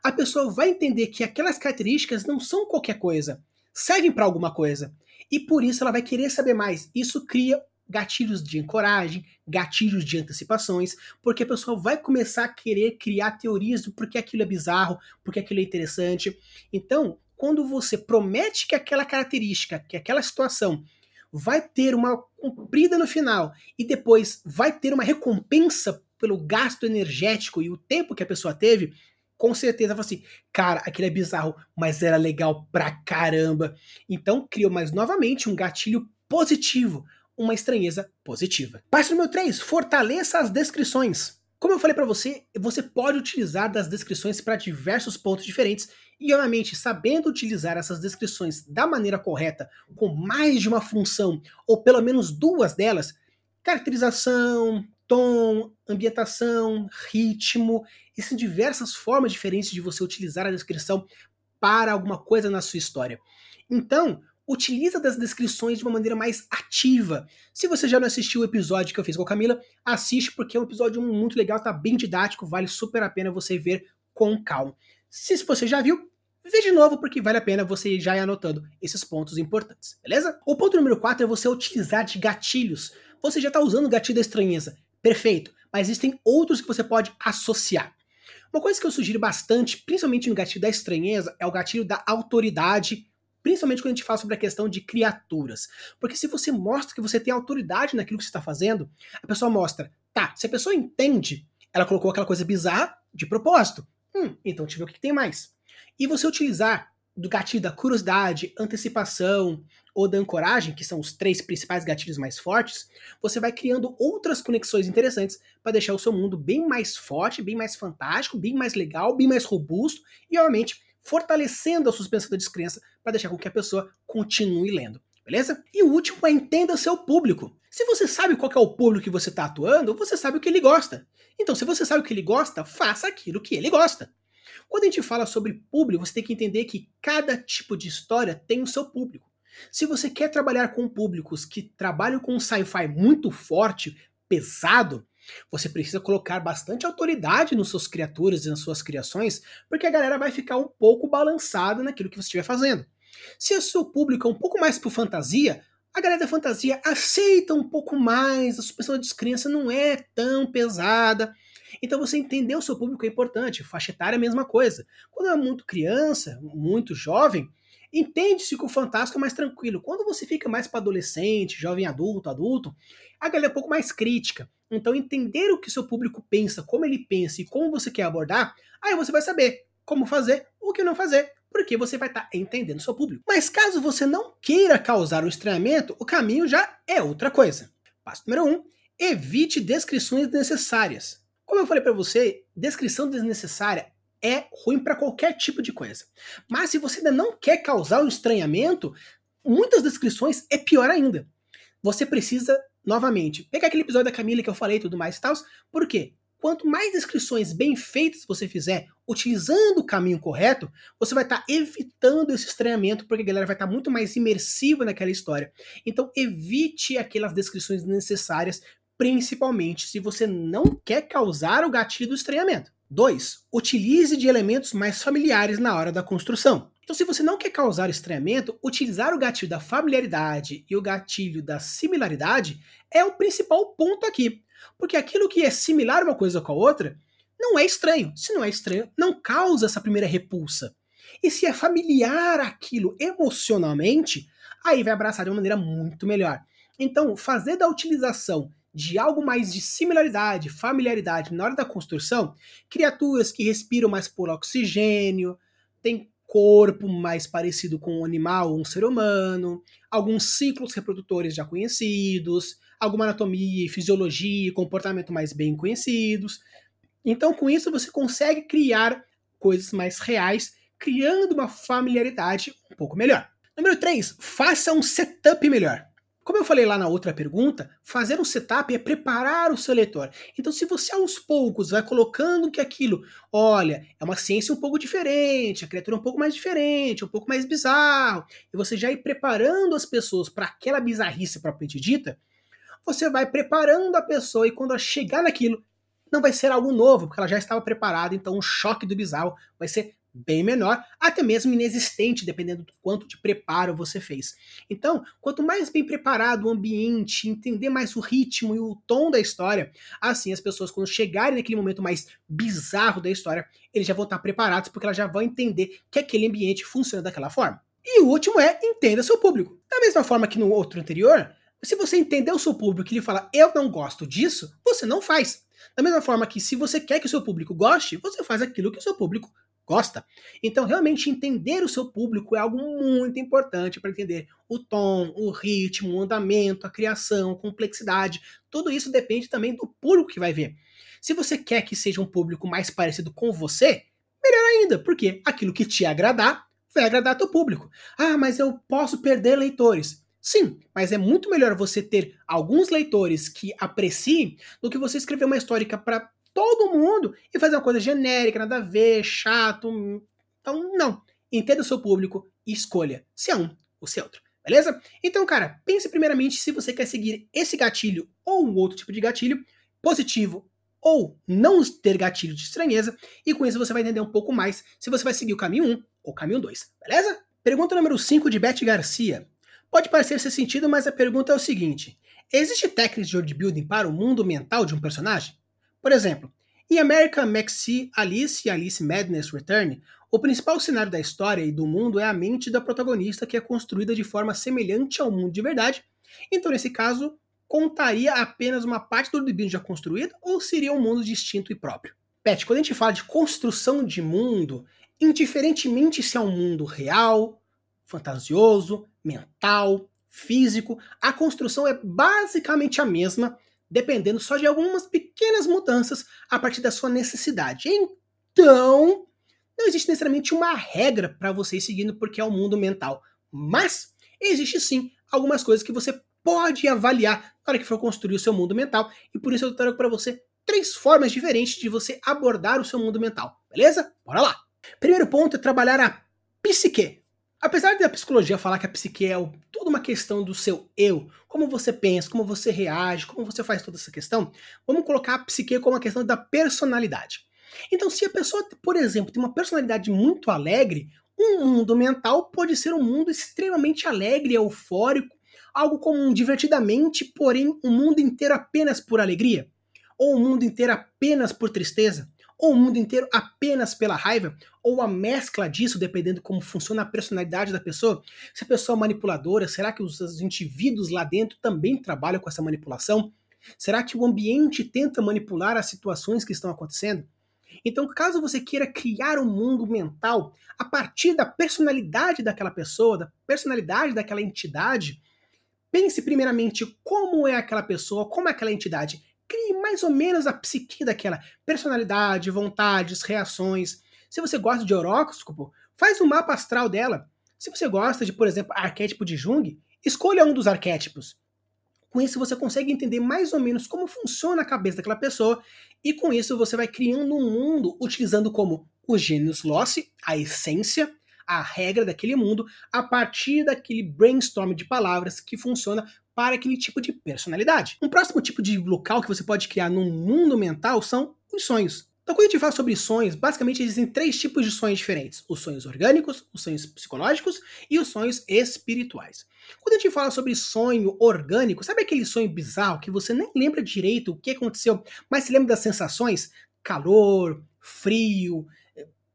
a pessoa vai entender que aquelas características não são qualquer coisa, servem para alguma coisa. E por isso ela vai querer saber mais. Isso cria gatilhos de ancoragem, gatilhos de antecipações, porque a pessoa vai começar a querer criar teorias do porquê aquilo é bizarro, porque aquilo é interessante. Então, quando você promete que aquela característica, que aquela situação vai ter uma cumprida no final e depois vai ter uma recompensa pelo gasto energético e o tempo que a pessoa teve, com certeza fala assim, cara, aquilo é bizarro, mas era legal pra caramba. Então criou mais novamente um gatilho positivo, uma estranheza positiva. Passo número 3, fortaleça as descrições. Como eu falei para você, você pode utilizar das descrições para diversos pontos diferentes e, obviamente, sabendo utilizar essas descrições da maneira correta, com mais de uma função, ou pelo menos duas delas, caracterização, tom, ambientação, ritmo, existem diversas formas diferentes de você utilizar a descrição para alguma coisa na sua história. Então, utiliza das descrições de uma maneira mais ativa. Se você já não assistiu o episódio que eu fiz com a Camila, assiste porque é um episódio muito legal, tá bem didático, vale super a pena você ver com calma. Se você já viu, vê de novo porque vale a pena você já ir anotando esses pontos importantes, beleza? O ponto número 4 é você utilizar de gatilhos. Você já está usando o gatilho da estranheza. Perfeito. Mas existem outros que você pode associar. Uma coisa que eu sugiro bastante, principalmente no gatilho da estranheza, é o gatilho da autoridade, principalmente quando a gente fala sobre a questão de criaturas. Porque se você mostra que você tem autoridade naquilo que você está fazendo, a pessoa mostra, tá, se a pessoa entende, ela colocou aquela coisa bizarra de propósito. Hum, então deixa eu ver o que tem mais. E você utilizar do gatilho da curiosidade, antecipação ou da ancoragem, que são os três principais gatilhos mais fortes, você vai criando outras conexões interessantes para deixar o seu mundo bem mais forte, bem mais fantástico, bem mais legal, bem mais robusto e, obviamente, fortalecendo a suspensão da descrença para deixar com que a pessoa continue lendo. Beleza? E o último é entenda seu público. Se você sabe qual é o público que você está atuando, você sabe o que ele gosta. Então, se você sabe o que ele gosta, faça aquilo que ele gosta. Quando a gente fala sobre público, você tem que entender que cada tipo de história tem o seu público. Se você quer trabalhar com públicos que trabalham com um sci-fi muito forte, pesado, você precisa colocar bastante autoridade nas suas criaturas e nas suas criações, porque a galera vai ficar um pouco balançada naquilo que você estiver fazendo. Se o seu público é um pouco mais por fantasia, a galera da fantasia aceita um pouco mais, a suspensão de descrença não é tão pesada. Então você entender o seu público é importante. Faixa etária é a mesma coisa. Quando é muito criança, muito jovem, entende-se que o fantástico é mais tranquilo. Quando você fica mais para adolescente, jovem adulto, adulto, a galera é um pouco mais crítica. Então entender o que seu público pensa, como ele pensa e como você quer abordar, aí você vai saber como fazer, o que não fazer, porque você vai estar tá entendendo o seu público. Mas caso você não queira causar um estranhamento, o caminho já é outra coisa. Passo número 1. Um, evite descrições desnecessárias. Como eu falei para você, descrição desnecessária é ruim para qualquer tipo de coisa. Mas se você ainda não quer causar um estranhamento, muitas descrições é pior ainda. Você precisa, novamente, pegar aquele episódio da Camila que eu falei e tudo mais e tal. Por quê? Quanto mais descrições bem feitas você fizer, utilizando o caminho correto, você vai estar tá evitando esse estranhamento, porque a galera vai estar tá muito mais imersiva naquela história. Então, evite aquelas descrições necessárias principalmente se você não quer causar o gatilho do estranhamento. 2. Utilize de elementos mais familiares na hora da construção. Então, se você não quer causar estranhamento, utilizar o gatilho da familiaridade e o gatilho da similaridade é o principal ponto aqui. Porque aquilo que é similar uma coisa com a outra não é estranho. Se não é estranho, não causa essa primeira repulsa. E se é familiar aquilo emocionalmente, aí vai abraçar de uma maneira muito melhor. Então, fazer da utilização de algo mais de similaridade, familiaridade na hora da construção, criaturas que respiram mais por oxigênio, tem corpo mais parecido com um animal ou um ser humano, alguns ciclos reprodutores já conhecidos, alguma anatomia, fisiologia e comportamento mais bem conhecidos. Então, com isso, você consegue criar coisas mais reais, criando uma familiaridade um pouco melhor. Número 3, faça um setup melhor. Como eu falei lá na outra pergunta, fazer um setup é preparar o seu leitor. Então, se você aos poucos vai colocando que aquilo, olha, é uma ciência um pouco diferente, a criatura é um pouco mais diferente, um pouco mais bizarro, e você já ir preparando as pessoas para aquela bizarrice propriamente dita, você vai preparando a pessoa e quando ela chegar naquilo, não vai ser algo novo, porque ela já estava preparada, então o choque do bizarro vai ser bem menor, até mesmo inexistente, dependendo do quanto de preparo você fez. Então, quanto mais bem preparado o ambiente, entender mais o ritmo e o tom da história, assim as pessoas, quando chegarem naquele momento mais bizarro da história, eles já vão estar preparados, porque elas já vão entender que aquele ambiente funciona daquela forma. E o último é entenda seu público. Da mesma forma que no outro anterior, se você entender o seu público e ele fala eu não gosto disso, você não faz. Da mesma forma que se você quer que o seu público goste, você faz aquilo que o seu público gosta. Então, realmente entender o seu público é algo muito importante para entender o tom, o ritmo, o andamento, a criação, a complexidade. Tudo isso depende também do público que vai ver. Se você quer que seja um público mais parecido com você, melhor ainda, porque aquilo que te agradar vai agradar teu público. Ah, mas eu posso perder leitores. Sim, mas é muito melhor você ter alguns leitores que apreciem do que você escrever uma história para todo mundo e fazer uma coisa genérica, nada a ver, chato. Então, não. Entenda o seu público e escolha se é um ou se é outro. Beleza? Então, cara, pense primeiramente se você quer seguir esse gatilho ou um outro tipo de gatilho, positivo ou não ter gatilho de estranheza, e com isso você vai entender um pouco mais se você vai seguir o caminho 1 ou o caminho 2, beleza? Pergunta número 5 de Beth Garcia. Pode parecer ser sentido, mas a pergunta é o seguinte: existe técnicas de world building para o mundo mental de um personagem? Por exemplo, Em American Maxi Alice e Alice Madness Return, o principal cenário da história e do mundo é a mente da protagonista que é construída de forma semelhante ao mundo de verdade. Então, nesse caso, contaria apenas uma parte do libino já construída ou seria um mundo distinto e próprio? Pet, quando a gente fala de construção de mundo, indiferentemente se é um mundo real, fantasioso, mental, físico, a construção é basicamente a mesma, dependendo só de algumas pequenas mudanças a partir da sua necessidade. Então, não existe necessariamente uma regra para você ir seguindo porque é o mundo mental, mas existe sim algumas coisas que você pode avaliar na hora que for construir o seu mundo mental, e por isso eu trago para você três formas diferentes de você abordar o seu mundo mental, beleza? Bora lá! Primeiro ponto é trabalhar a psique. Apesar da psicologia falar que a psique é toda uma questão do seu eu, como você pensa, como você reage, como você faz toda essa questão, vamos colocar a psique como uma questão da personalidade. Então, se a pessoa, por exemplo, tem uma personalidade muito alegre, um mundo mental pode ser um mundo extremamente alegre, eufórico, algo comum divertidamente, porém um mundo inteiro apenas por alegria, ou um mundo inteiro apenas por tristeza, ou o mundo inteiro apenas pela raiva, ou a mescla disso, dependendo como funciona a personalidade da pessoa. Se a pessoa é manipuladora, será que os, os indivíduos lá dentro também trabalham com essa manipulação? Será que o ambiente tenta manipular as situações que estão acontecendo? Então, caso você queira criar um mundo mental a partir da personalidade daquela pessoa, da personalidade daquela entidade, pense primeiramente como é aquela pessoa, como é aquela entidade crie mais ou menos a psique daquela personalidade, vontades, reações. Se você gosta de horóscopo, faz um mapa astral dela. Se você gosta de, por exemplo, arquétipo de Jung, escolha um dos arquétipos. Com isso você consegue entender mais ou menos como funciona a cabeça daquela pessoa e com isso você vai criando um mundo utilizando como o gênios loci, a essência, a regra daquele mundo, a partir daquele brainstorm de palavras que funciona para aquele tipo de personalidade. Um próximo tipo de local que você pode criar no mundo mental são os sonhos. Então, quando a gente fala sobre sonhos, basicamente existem três tipos de sonhos diferentes: os sonhos orgânicos, os sonhos psicológicos e os sonhos espirituais. Quando a gente fala sobre sonho orgânico, sabe aquele sonho bizarro que você nem lembra direito o que aconteceu, mas se lembra das sensações? Calor, frio,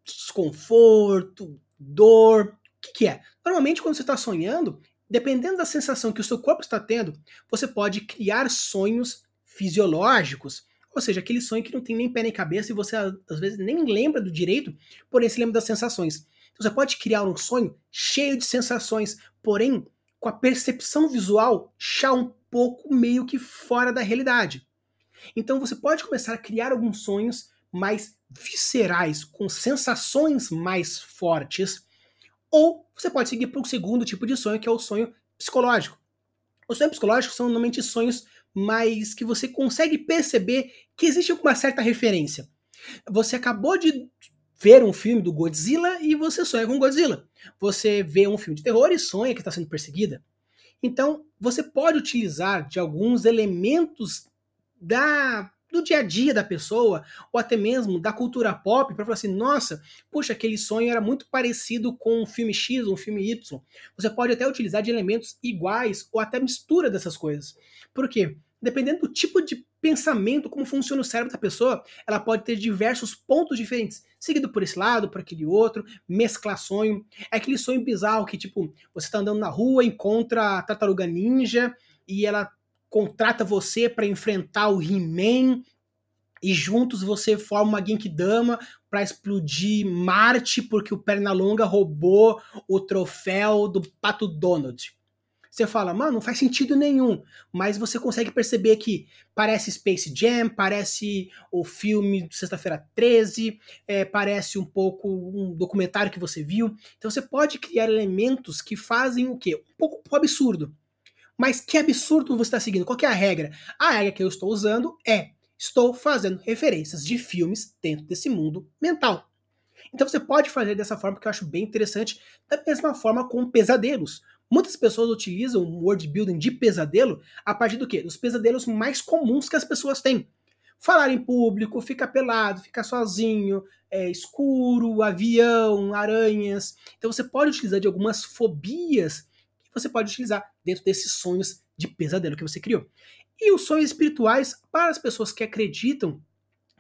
desconforto, dor. O que, que é? Normalmente, quando você está sonhando, dependendo da sensação que o seu corpo está tendo, você pode criar sonhos fisiológicos, ou seja, aquele sonho que não tem nem pé nem cabeça e você às vezes nem lembra do direito, porém se lembra das sensações. Então, você pode criar um sonho cheio de sensações, porém com a percepção visual já um pouco meio que fora da realidade. Então você pode começar a criar alguns sonhos mais viscerais, com sensações mais fortes, ou você pode seguir para o segundo tipo de sonho, que é o sonho psicológico. Os sonhos psicológicos são normalmente sonhos mais que você consegue perceber que existe uma certa referência. Você acabou de ver um filme do Godzilla e você sonha com Godzilla. Você vê um filme de terror e sonha que está sendo perseguida. Então, você pode utilizar de alguns elementos da do dia a dia da pessoa, ou até mesmo da cultura pop, para falar assim: nossa, puxa, aquele sonho era muito parecido com um filme X ou um filme Y. Você pode até utilizar de elementos iguais ou até mistura dessas coisas. Por quê? Dependendo do tipo de pensamento, como funciona o cérebro da pessoa, ela pode ter diversos pontos diferentes, seguido por esse lado, por aquele outro, mesclar sonho. É aquele sonho bizarro que, tipo, você está andando na rua, encontra a tartaruga ninja e ela contrata você para enfrentar o He-Man e juntos você forma uma Genkidama para explodir Marte porque o Pernalonga roubou o troféu do Pato Donald. Você fala, mano, não faz sentido nenhum, mas você consegue perceber que parece Space Jam, parece o filme Sexta-feira 13, é, parece um pouco um documentário que você viu. Então você pode criar elementos que fazem o quê? Um pouco absurdo. Mas que absurdo você está seguindo? Qual é a regra? A regra que eu estou usando é estou fazendo referências de filmes dentro desse mundo mental. Então você pode fazer dessa forma que eu acho bem interessante, da mesma forma com pesadelos. Muitas pessoas utilizam o word building de pesadelo a partir do quê? Dos pesadelos mais comuns que as pessoas têm. Falar em público, ficar pelado, ficar sozinho, é, escuro, avião, aranhas. Então você pode utilizar de algumas fobias você pode utilizar dentro desses sonhos de pesadelo que você criou. E os sonhos espirituais, para as pessoas que acreditam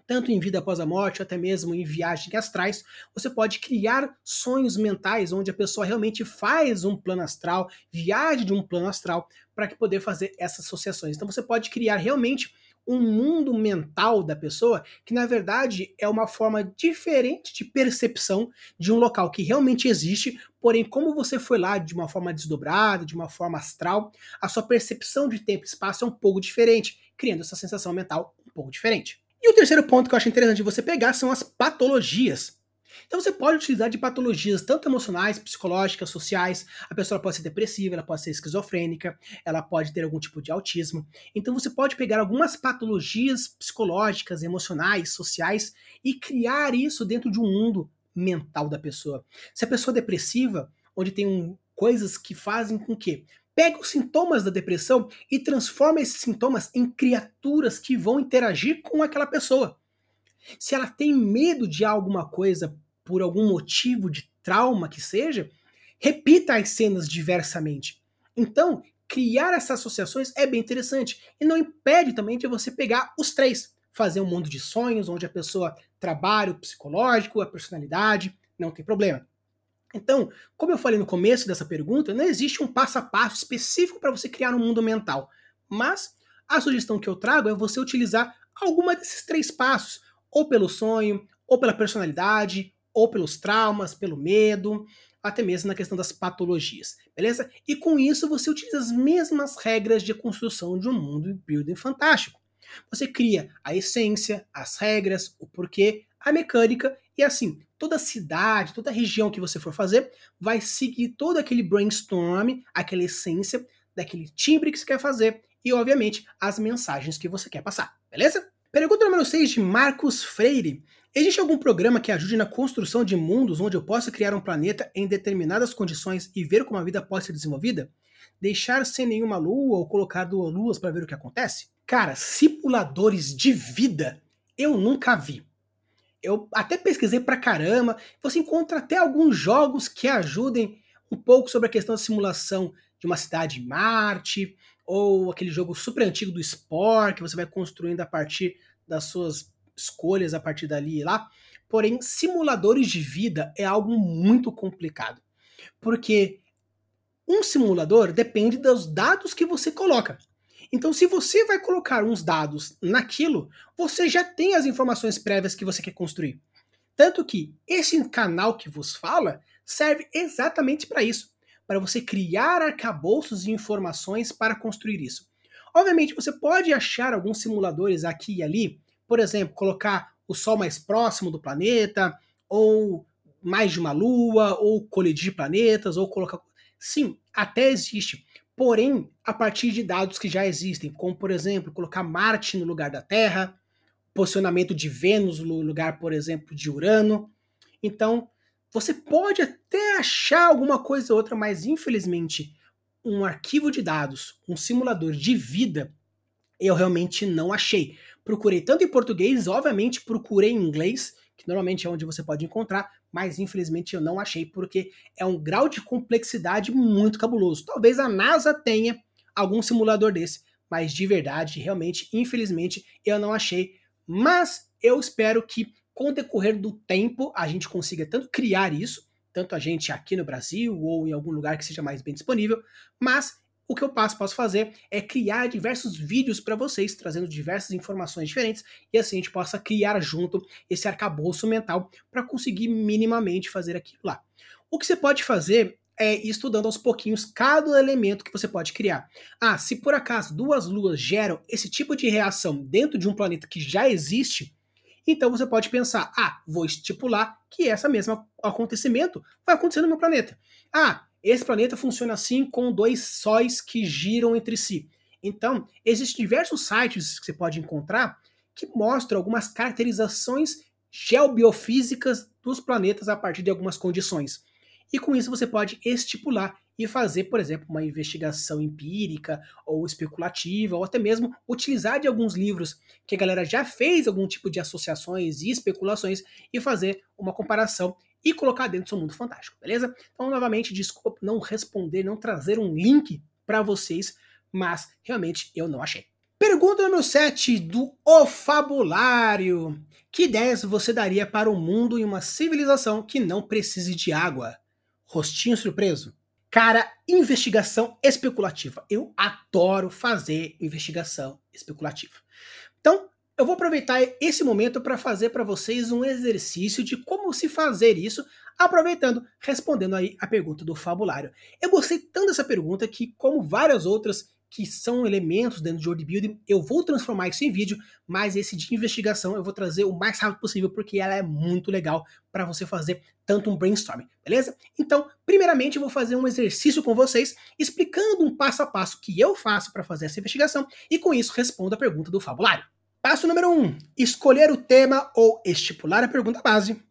tanto em vida após a morte, até mesmo em viagens astrais, você pode criar sonhos mentais onde a pessoa realmente faz um plano astral, viaja de um plano astral para poder fazer essas associações. Então você pode criar realmente um mundo mental da pessoa que na verdade é uma forma diferente de percepção de um local que realmente existe, porém como você foi lá de uma forma desdobrada, de uma forma astral, a sua percepção de tempo e espaço é um pouco diferente, criando essa sensação mental um pouco diferente. E o terceiro ponto que eu acho interessante você pegar são as patologias. Então você pode utilizar de patologias tanto emocionais, psicológicas, sociais. A pessoa pode ser depressiva, ela pode ser esquizofrênica, ela pode ter algum tipo de autismo. Então você pode pegar algumas patologias psicológicas, emocionais, sociais e criar isso dentro de um mundo mental da pessoa. Se a pessoa é depressiva, onde tem um, coisas que fazem com que pega os sintomas da depressão e transforma esses sintomas em criaturas que vão interagir com aquela pessoa. Se ela tem medo de alguma coisa por algum motivo de trauma que seja, repita as cenas diversamente. Então, criar essas associações é bem interessante e não impede também de você pegar os três, fazer um mundo de sonhos onde a pessoa trabalha o psicológico, a personalidade, não tem problema. Então, como eu falei no começo dessa pergunta, não existe um passo a passo específico para você criar um mundo mental, mas a sugestão que eu trago é você utilizar alguma desses três passos, ou pelo sonho, ou pela personalidade, ou pelos traumas, pelo medo, até mesmo na questão das patologias, beleza? E com isso você utiliza as mesmas regras de construção de um mundo building fantástico. Você cria a essência, as regras, o porquê, a mecânica e assim, toda cidade, toda região que você for fazer vai seguir todo aquele brainstorm, aquela essência daquele timbre que você quer fazer e obviamente as mensagens que você quer passar, beleza? Pergunta número 6 de Marcos Freire. Existe algum programa que ajude na construção de mundos onde eu possa criar um planeta em determinadas condições e ver como a vida pode ser desenvolvida? Deixar sem nenhuma lua ou colocar duas luas para ver o que acontece? Cara, simuladores de vida eu nunca vi. Eu até pesquisei pra caramba. Você encontra até alguns jogos que ajudem um pouco sobre a questão da simulação de uma cidade em Marte, ou aquele jogo super antigo do Spore, que você vai construindo a partir das suas escolhas a partir dali e lá. Porém, simuladores de vida é algo muito complicado. Porque um simulador depende dos dados que você coloca. Então, se você vai colocar uns dados naquilo, você já tem as informações prévias que você quer construir. Tanto que esse canal que vos fala serve exatamente para isso para você criar arcabouços de informações para construir isso. Obviamente, você pode achar alguns simuladores aqui e ali por exemplo, colocar o Sol mais próximo do planeta, ou mais de uma lua, ou colidir planetas, ou colocar. Sim, até existe. Porém, a partir de dados que já existem, como por exemplo, colocar Marte no lugar da Terra, posicionamento de Vênus no lugar, por exemplo, de Urano. Então, você pode até achar alguma coisa ou outra, mas infelizmente, um arquivo de dados, um simulador de vida, eu realmente não achei. Procurei tanto em português, obviamente procurei em inglês, que normalmente é onde você pode encontrar, mas infelizmente eu não achei porque é um grau de complexidade muito cabuloso. Talvez a NASA tenha algum simulador desse, mas de verdade, realmente, infelizmente, eu não achei. Mas eu espero que com o decorrer do tempo a gente consiga tanto criar isso, tanto a gente aqui no Brasil ou em algum lugar que seja mais bem disponível, mas o que eu passo, posso fazer é criar diversos vídeos para vocês, trazendo diversas informações diferentes, e assim a gente possa criar junto esse arcabouço mental para conseguir minimamente fazer aquilo lá. O que você pode fazer é ir estudando aos pouquinhos cada elemento que você pode criar. Ah, se por acaso duas luas geram esse tipo de reação dentro de um planeta que já existe, então você pode pensar, ah, vou estipular que esse mesmo acontecimento vai acontecer no meu planeta. Ah, esse planeta funciona assim com dois sóis que giram entre si. Então, existem diversos sites que você pode encontrar que mostram algumas caracterizações geobiofísicas dos planetas a partir de algumas condições. E com isso você pode estipular e fazer, por exemplo, uma investigação empírica ou especulativa, ou até mesmo utilizar de alguns livros que a galera já fez algum tipo de associações e especulações e fazer uma comparação e colocar dentro do seu mundo fantástico, beleza? Então, novamente, desculpa não responder, não trazer um link para vocês, mas realmente eu não achei. Pergunta número 7 do O Fabulário. Que ideias você daria para um mundo e uma civilização que não precise de água? Rostinho surpreso. Cara, investigação especulativa. Eu adoro fazer investigação especulativa. Então, eu vou aproveitar esse momento para fazer para vocês um exercício de como se fazer isso, aproveitando, respondendo aí a pergunta do fabulário. Eu gostei tanto dessa pergunta que, como várias outras que são elementos dentro de world building, eu vou transformar isso em vídeo, mas esse de investigação eu vou trazer o mais rápido possível porque ela é muito legal para você fazer tanto um brainstorming, beleza? Então, primeiramente eu vou fazer um exercício com vocês explicando um passo a passo que eu faço para fazer essa investigação e com isso respondo a pergunta do fabulário. Passo número 1: um, escolher o tema ou estipular a pergunta base.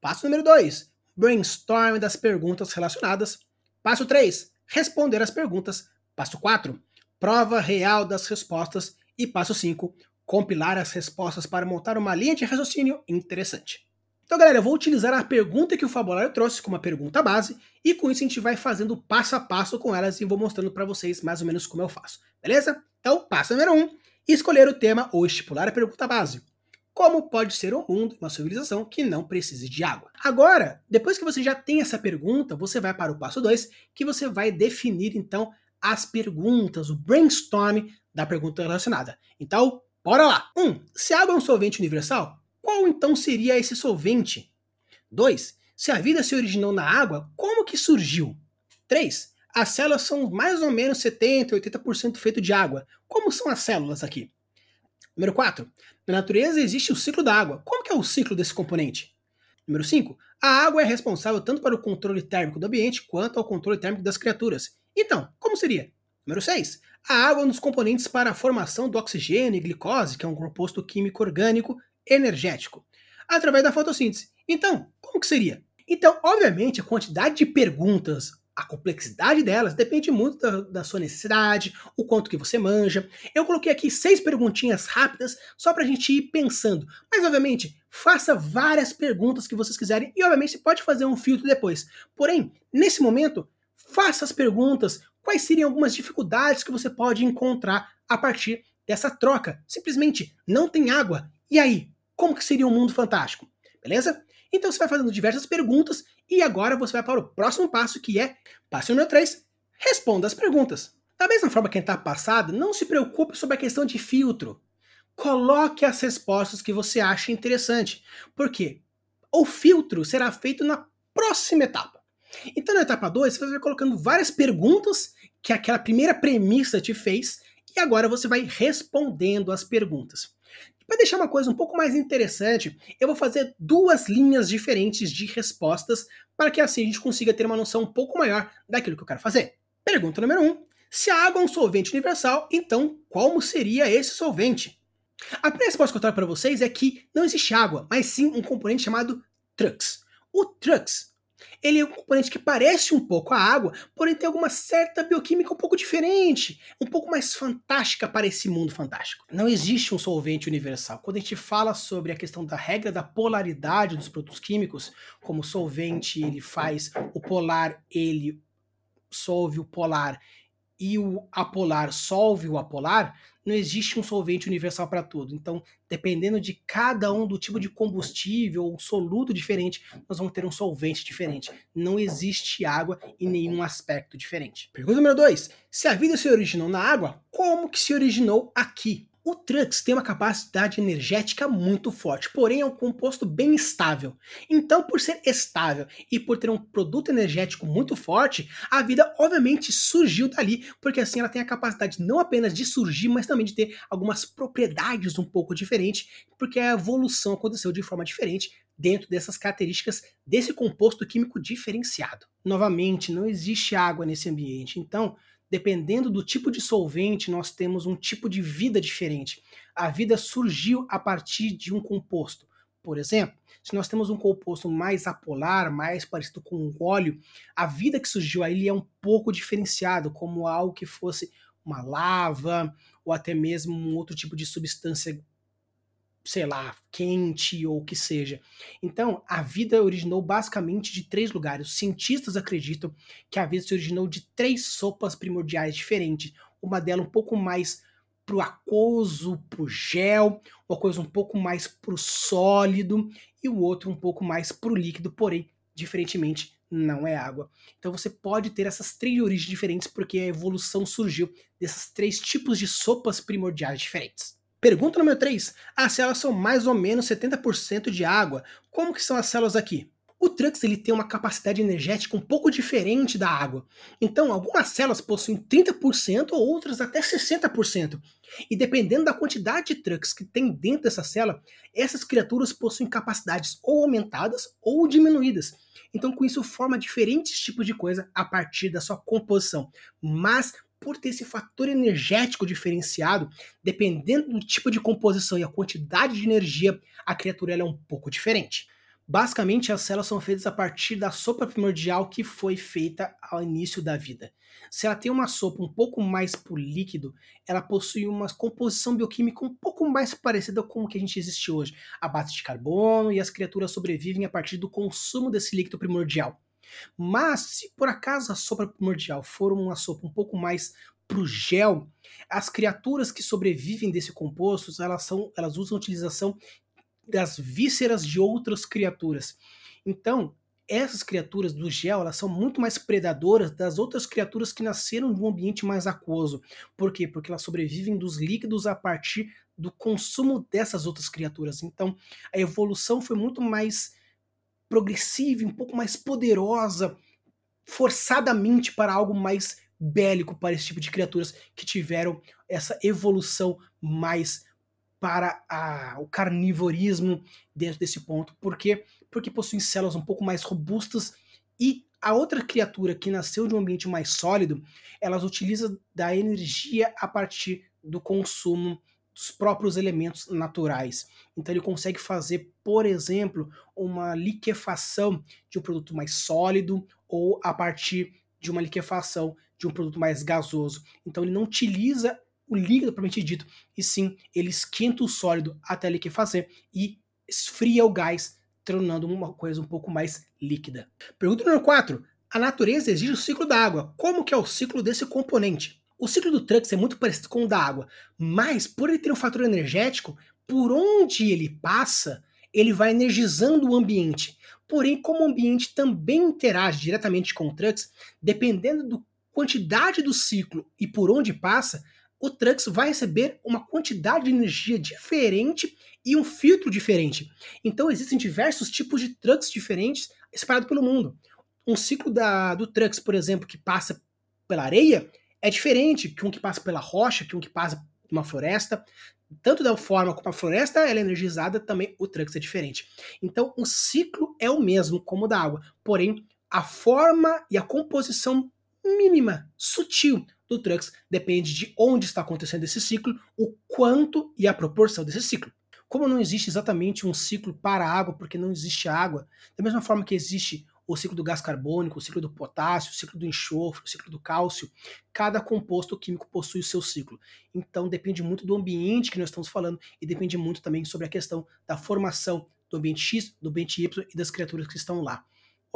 Passo número 2: brainstorm das perguntas relacionadas. Passo 3: responder as perguntas. Passo 4: prova real das respostas. E passo 5, compilar as respostas para montar uma linha de raciocínio interessante. Então, galera, eu vou utilizar a pergunta que o Fabulário trouxe como a pergunta base, e com isso a gente vai fazendo passo a passo com elas e vou mostrando para vocês mais ou menos como eu faço, beleza? Então, passo número 1, um, escolher o tema ou estipular a pergunta base. Como pode ser um mundo, uma civilização que não precise de água? Agora, depois que você já tem essa pergunta, você vai para o passo 2, que você vai definir então as perguntas, o brainstorm da pergunta relacionada. Então, bora lá! 1. Um, se água é um solvente universal, qual então seria esse solvente? 2. Se a vida se originou na água, como que surgiu? 3. As células são mais ou menos 70, 80% feito de água. Como são as células aqui? Número 4. Na natureza existe o ciclo da água. Como que é o ciclo desse componente? Número 5. A água é responsável tanto para o controle térmico do ambiente quanto ao controle térmico das criaturas. Então, como seria? Número 6. A água é um dos componentes para a formação do oxigênio e glicose, que é um composto químico orgânico energético, através da fotossíntese. Então, como que seria? Então, obviamente, a quantidade de perguntas, a complexidade delas depende muito da, da, sua necessidade, o quanto que você manja. Eu coloquei aqui seis perguntinhas rápidas só para a gente ir pensando. Mas, obviamente, faça várias perguntas que vocês quiserem e, obviamente, você pode fazer um filtro depois. Porém, nesse momento, Faça as perguntas. Quais seriam algumas dificuldades que você pode encontrar a partir dessa troca? Simplesmente não tem água. E aí? Como que seria um mundo fantástico? Beleza? Então você vai fazendo diversas perguntas e agora você vai para o próximo passo que é passo número 3, responda as perguntas. Da mesma forma que a etapa passada, não se preocupe sobre a questão de filtro. Coloque as respostas que você acha interessante. Por quê? O filtro será feito na próxima etapa. Então, na etapa 2, você vai colocando várias perguntas que aquela primeira premissa te fez, e agora você vai respondendo as perguntas. Para deixar uma coisa um pouco mais interessante, eu vou fazer duas linhas diferentes de respostas para que assim a gente consiga ter uma noção um pouco maior daquilo que eu quero fazer. Pergunta número 1. Um, se a água é um solvente universal, então como seria esse solvente? A primeira resposta que eu trago para vocês é que não existe água, mas sim um componente chamado Trux. O Trux ele é um componente que parece um pouco a água, porém tem alguma certa bioquímica um pouco diferente, um pouco mais fantástica para esse mundo fantástico. Não existe um solvente universal. Quando a gente fala sobre a questão da regra da polaridade dos produtos químicos, como o solvente ele faz o polar, ele solve o polar e o apolar solve o apolar, não existe um solvente universal para tudo. Então, dependendo de cada um do tipo de combustível ou soluto diferente, nós vamos ter um solvente diferente. Não existe água em nenhum aspecto diferente. Pergunta número 2. Se a vida se originou na água, como que se originou aqui? O Trux tem uma capacidade energética muito forte, porém é um composto bem estável. Então, por ser estável e por ter um produto energético muito forte, a vida obviamente surgiu dali, porque assim ela tem a capacidade não apenas de surgir, mas também de ter algumas propriedades um pouco diferentes, porque a evolução aconteceu de forma diferente dentro dessas características desse composto químico diferenciado. Novamente, não existe água nesse ambiente, então dependendo do tipo de solvente, nós temos um tipo de vida diferente. A vida surgiu a partir de um composto. Por exemplo, se nós temos um composto mais apolar, mais parecido com um óleo, a vida que surgiu aí é um pouco diferenciado, como algo que fosse uma lava ou até mesmo um outro tipo de substância sei lá, quente ou o que seja. Então, a vida originou basicamente de três lugares. Os cientistas acreditam que a vida se originou de três sopas primordiais diferentes. Uma delas um pouco mais pro aquoso, pro gel, uma coisa um pouco mais pro sólido e o outro um pouco mais pro líquido, porém, diferentemente, não é água. Então você pode ter essas três origens diferentes porque a evolução surgiu desses três tipos de sopas primordiais diferentes. Pergunta número 3. As células são mais ou menos 70% de água. Como que são as células aqui? O Trux ele tem uma capacidade energética um pouco diferente da água. Então, algumas células possuem 30% ou outras até 60%. E dependendo da quantidade de Trux que tem dentro dessa célula, essas criaturas possuem capacidades ou aumentadas ou diminuídas. Então, com isso, forma diferentes tipos de coisa a partir da sua composição. Mas por ter esse fator energético diferenciado, dependendo do tipo de composição e a quantidade de energia, a criatura é um pouco diferente. Basicamente, as células são feitas a partir da sopa primordial que foi feita ao início da vida. Se ela tem uma sopa um pouco mais por líquido, ela possui uma composição bioquímica um pouco mais parecida com o que a gente existe hoje, a base de carbono, e as criaturas sobrevivem a partir do consumo desse líquido primordial. Mas, se por acaso a sopa primordial for uma sopa um pouco mais pro gel, as criaturas que sobrevivem desse composto, elas, são, elas usam a utilização das vísceras de outras criaturas. Então, essas criaturas do gel, elas são muito mais predadoras das outras criaturas que nasceram de um ambiente mais aquoso. Por quê? Porque elas sobrevivem dos líquidos a partir do consumo dessas outras criaturas. Então, a evolução foi muito mais progressiva, um pouco mais poderosa, forçadamente para algo mais bélico para esse tipo de criaturas que tiveram essa evolução mais para a, o carnivorismo dentro desse ponto. Por quê? Porque possuem células um pouco mais robustas e a outra criatura que nasceu de um ambiente mais sólido, elas utilizam da energia a partir do consumo dos próprios elementos naturais. Então ele consegue fazer, por exemplo, uma liquefação de um produto mais sólido ou a partir de uma liquefação de um produto mais gasoso. Então ele não utiliza o líquido propriamente dito, e sim ele esquenta o sólido até liquefazer e esfria o gás, tornando uma coisa um pouco mais líquida. Pergunta número 4. A natureza exige o ciclo da água. Como que é o ciclo desse componente? O ciclo do Trux é muito parecido com o da água, mas por ele ter um fator energético, por onde ele passa, ele vai energizando o ambiente. Porém, como o ambiente também interage diretamente com o Trux, dependendo da quantidade do ciclo e por onde passa, o Trux vai receber uma quantidade de energia diferente e um filtro diferente. Então existem diversos tipos de Trux diferentes espalhados pelo mundo. Um ciclo da, do Trux, por exemplo, que passa pela areia, é diferente que um que passa pela rocha, que um que passa por uma floresta. Tanto da forma como a floresta ela é energizada, também o Trux é diferente. Então, o ciclo é o mesmo como o da água, porém, a forma e a composição mínima, sutil do Trux depende de onde está acontecendo esse ciclo, o quanto e a proporção desse ciclo. Como não existe exatamente um ciclo para a água, porque não existe água, da mesma forma que existe o ciclo do gás carbônico, o ciclo do potássio, o ciclo do enxofre, o ciclo do cálcio. Cada composto químico possui o seu ciclo. Então depende muito do ambiente que nós estamos falando e depende muito também sobre a questão da formação do ambiente X, do ambiente Y e das criaturas que estão lá.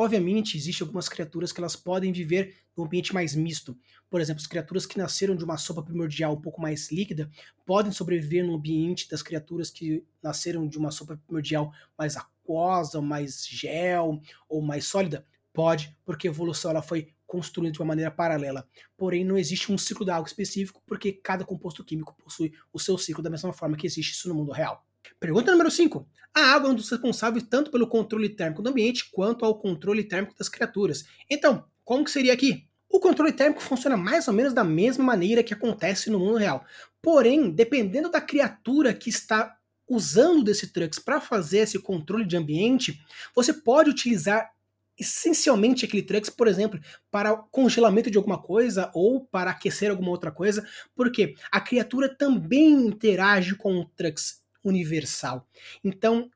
Obviamente, existem algumas criaturas que elas podem viver num ambiente mais misto. Por exemplo, as criaturas que nasceram de uma sopa primordial um pouco mais líquida podem sobreviver no ambiente das criaturas que nasceram de uma sopa primordial mais aquosa, mais gel ou mais sólida. Pode, porque a evolução ela foi construída de uma maneira paralela. Porém, não existe um ciclo da água específico, porque cada composto químico possui o seu ciclo da mesma forma que existe isso no mundo real. Pergunta número 5. A água é um dos responsáveis tanto pelo controle térmico do ambiente quanto ao controle térmico das criaturas. Então, como que seria aqui? O controle térmico funciona mais ou menos da mesma maneira que acontece no mundo real. Porém, dependendo da criatura que está usando desse Trux para fazer esse controle de ambiente, você pode utilizar essencialmente aquele Trux, por exemplo, para congelamento de alguma coisa ou para aquecer alguma outra coisa, porque a criatura também interage com o Trux universal. Então,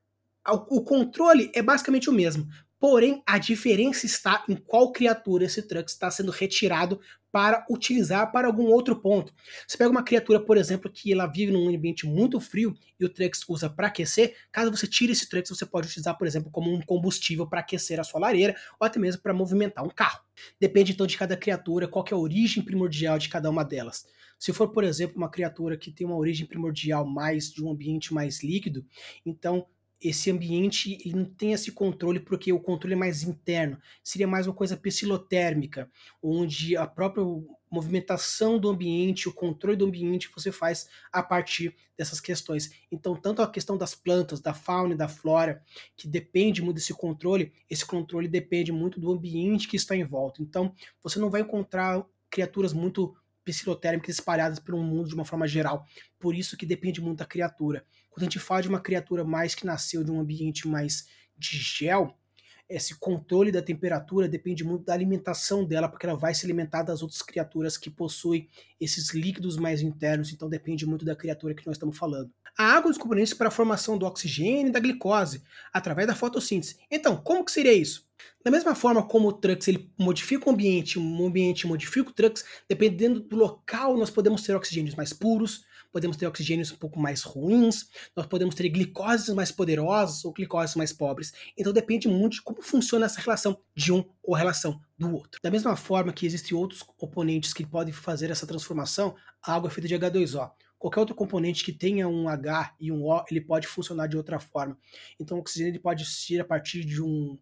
o controle é basicamente o mesmo. Porém, a diferença está em qual criatura esse truck está sendo retirado para utilizar para algum outro ponto. Você pega uma criatura, por exemplo, que ela vive num ambiente muito frio e o Trux usa para aquecer, caso você tire esse Trux, você pode utilizar, por exemplo, como um combustível para aquecer a sua lareira ou até mesmo para movimentar um carro. Depende então de cada criatura, qual é a origem primordial de cada uma delas. Se for, por exemplo, uma criatura que tem uma origem primordial mais de um ambiente mais líquido, então esse ambiente ele não tem esse controle porque o controle é mais interno. Seria mais uma coisa psilotérmica, onde a própria movimentação do ambiente, o controle do ambiente você faz a partir dessas questões. Então, tanto a questão das plantas, da fauna e da flora, que depende muito desse controle, esse controle depende muito do ambiente que está em volta. Então, você não vai encontrar criaturas muito psilotérmicas espalhadas pelo mundo de uma forma geral. Por isso que depende muito da criatura. Quando a gente fala de uma criatura mais que nasceu de um ambiente mais de gel, esse controle da temperatura depende muito da alimentação dela, porque ela vai se alimentar das outras criaturas que possuem esses líquidos mais internos, então depende muito da criatura que nós estamos falando. A água dos componentes para a formação do oxigênio e da glicose, através da fotossíntese. Então, como que seria isso? Da mesma forma como o Trux ele modifica o ambiente, o ambiente modifica o Trux, dependendo do local, nós podemos ter oxigênios mais puros, podemos ter oxigênios um pouco mais ruins, nós podemos ter glicoses mais poderosas ou glicoses mais pobres. Então depende muito de como funciona essa relação de um ou relação do outro. Da mesma forma que existem outros componentes que podem fazer essa transformação, a água é feita de H2O qualquer outro componente que tenha um H e um O, ele pode funcionar de outra forma. Então, o oxigênio ele pode ser a partir de um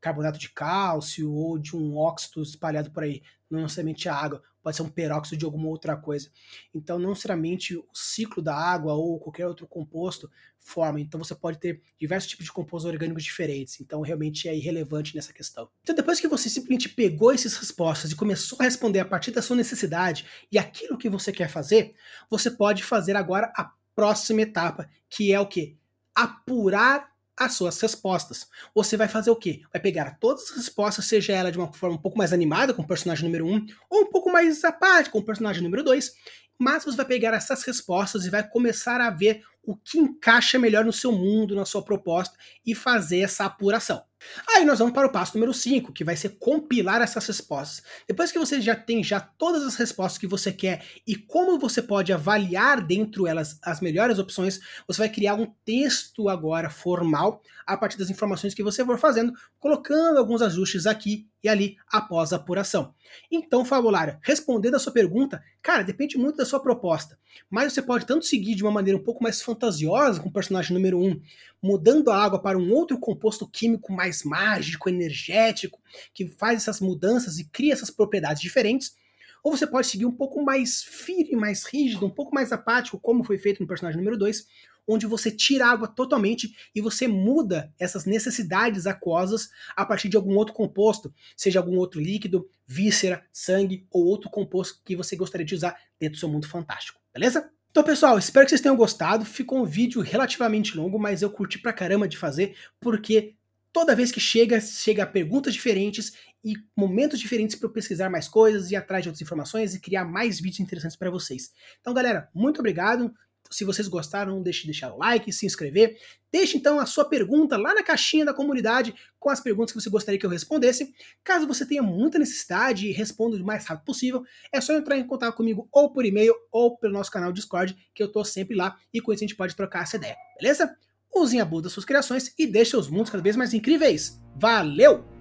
carbonato de cálcio ou de um óxido espalhado por aí, não necessariamente a água, pode ser um peróxido de alguma outra coisa. Então, não necessariamente o ciclo da água ou qualquer outro composto forma. Então, você pode ter diversos tipos de compostos orgânicos diferentes. Então, realmente é irrelevante nessa questão. Então, depois que você simplesmente pegou essas respostas e começou a responder a partir da sua necessidade e aquilo que você quer fazer, você pode fazer agora a próxima etapa, que é o que? Apurar as suas respostas. Você vai fazer o quê? Vai pegar todas as respostas, seja ela de uma forma um pouco mais animada, com o personagem número 1, um, ou um pouco mais apática, com o personagem número 2, mas você vai pegar essas respostas e vai começar a ver o que encaixa melhor no seu mundo, na sua proposta, e fazer essa apuração. Aí nós vamos para o passo número 5, que vai ser compilar essas respostas. Depois que você já tem já todas as respostas que você quer e como você pode avaliar dentro elas as melhores opções, você vai criar um texto agora formal a partir das informações que você for fazendo, colocando alguns ajustes aqui e ali após a apuração. Então, Fabulário, respondendo a sua pergunta, cara, depende muito da sua proposta. Mas você pode tanto seguir de uma maneira um pouco mais fantasiosa com o personagem número 1, um, mudando a água para um outro composto químico mais mágico, energético, que faz essas mudanças e cria essas propriedades diferentes. Ou você pode seguir um pouco mais firme, mais rígido, um pouco mais apático, como foi feito no personagem número 2, onde você tira a água totalmente e você muda essas necessidades aquosas a partir de algum outro composto, seja algum outro líquido, víscera, sangue ou outro composto que você gostaria de usar dentro do seu mundo fantástico, beleza? Então, pessoal, espero que vocês tenham gostado. Ficou um vídeo relativamente longo, mas eu curti pra caramba de fazer, porque toda vez que chega, chega perguntas diferentes e momentos diferentes para eu pesquisar mais coisas, ir atrás de outras informações e criar mais vídeos interessantes para vocês. Então, galera, muito obrigado. Se vocês gostaram, não deixe de deixar o like, se inscrever. Deixe então a sua pergunta lá na caixinha da comunidade com as perguntas que você gostaria que eu respondesse. Caso você tenha muita necessidade e responda o mais rápido possível, é só entrar em contato comigo ou por e-mail ou pelo nosso canal Discord, que eu tô sempre lá e com isso a gente pode trocar essa ideia, beleza? Usem a boa das suas criações e deixem seus mundos cada vez mais incríveis. Valeu!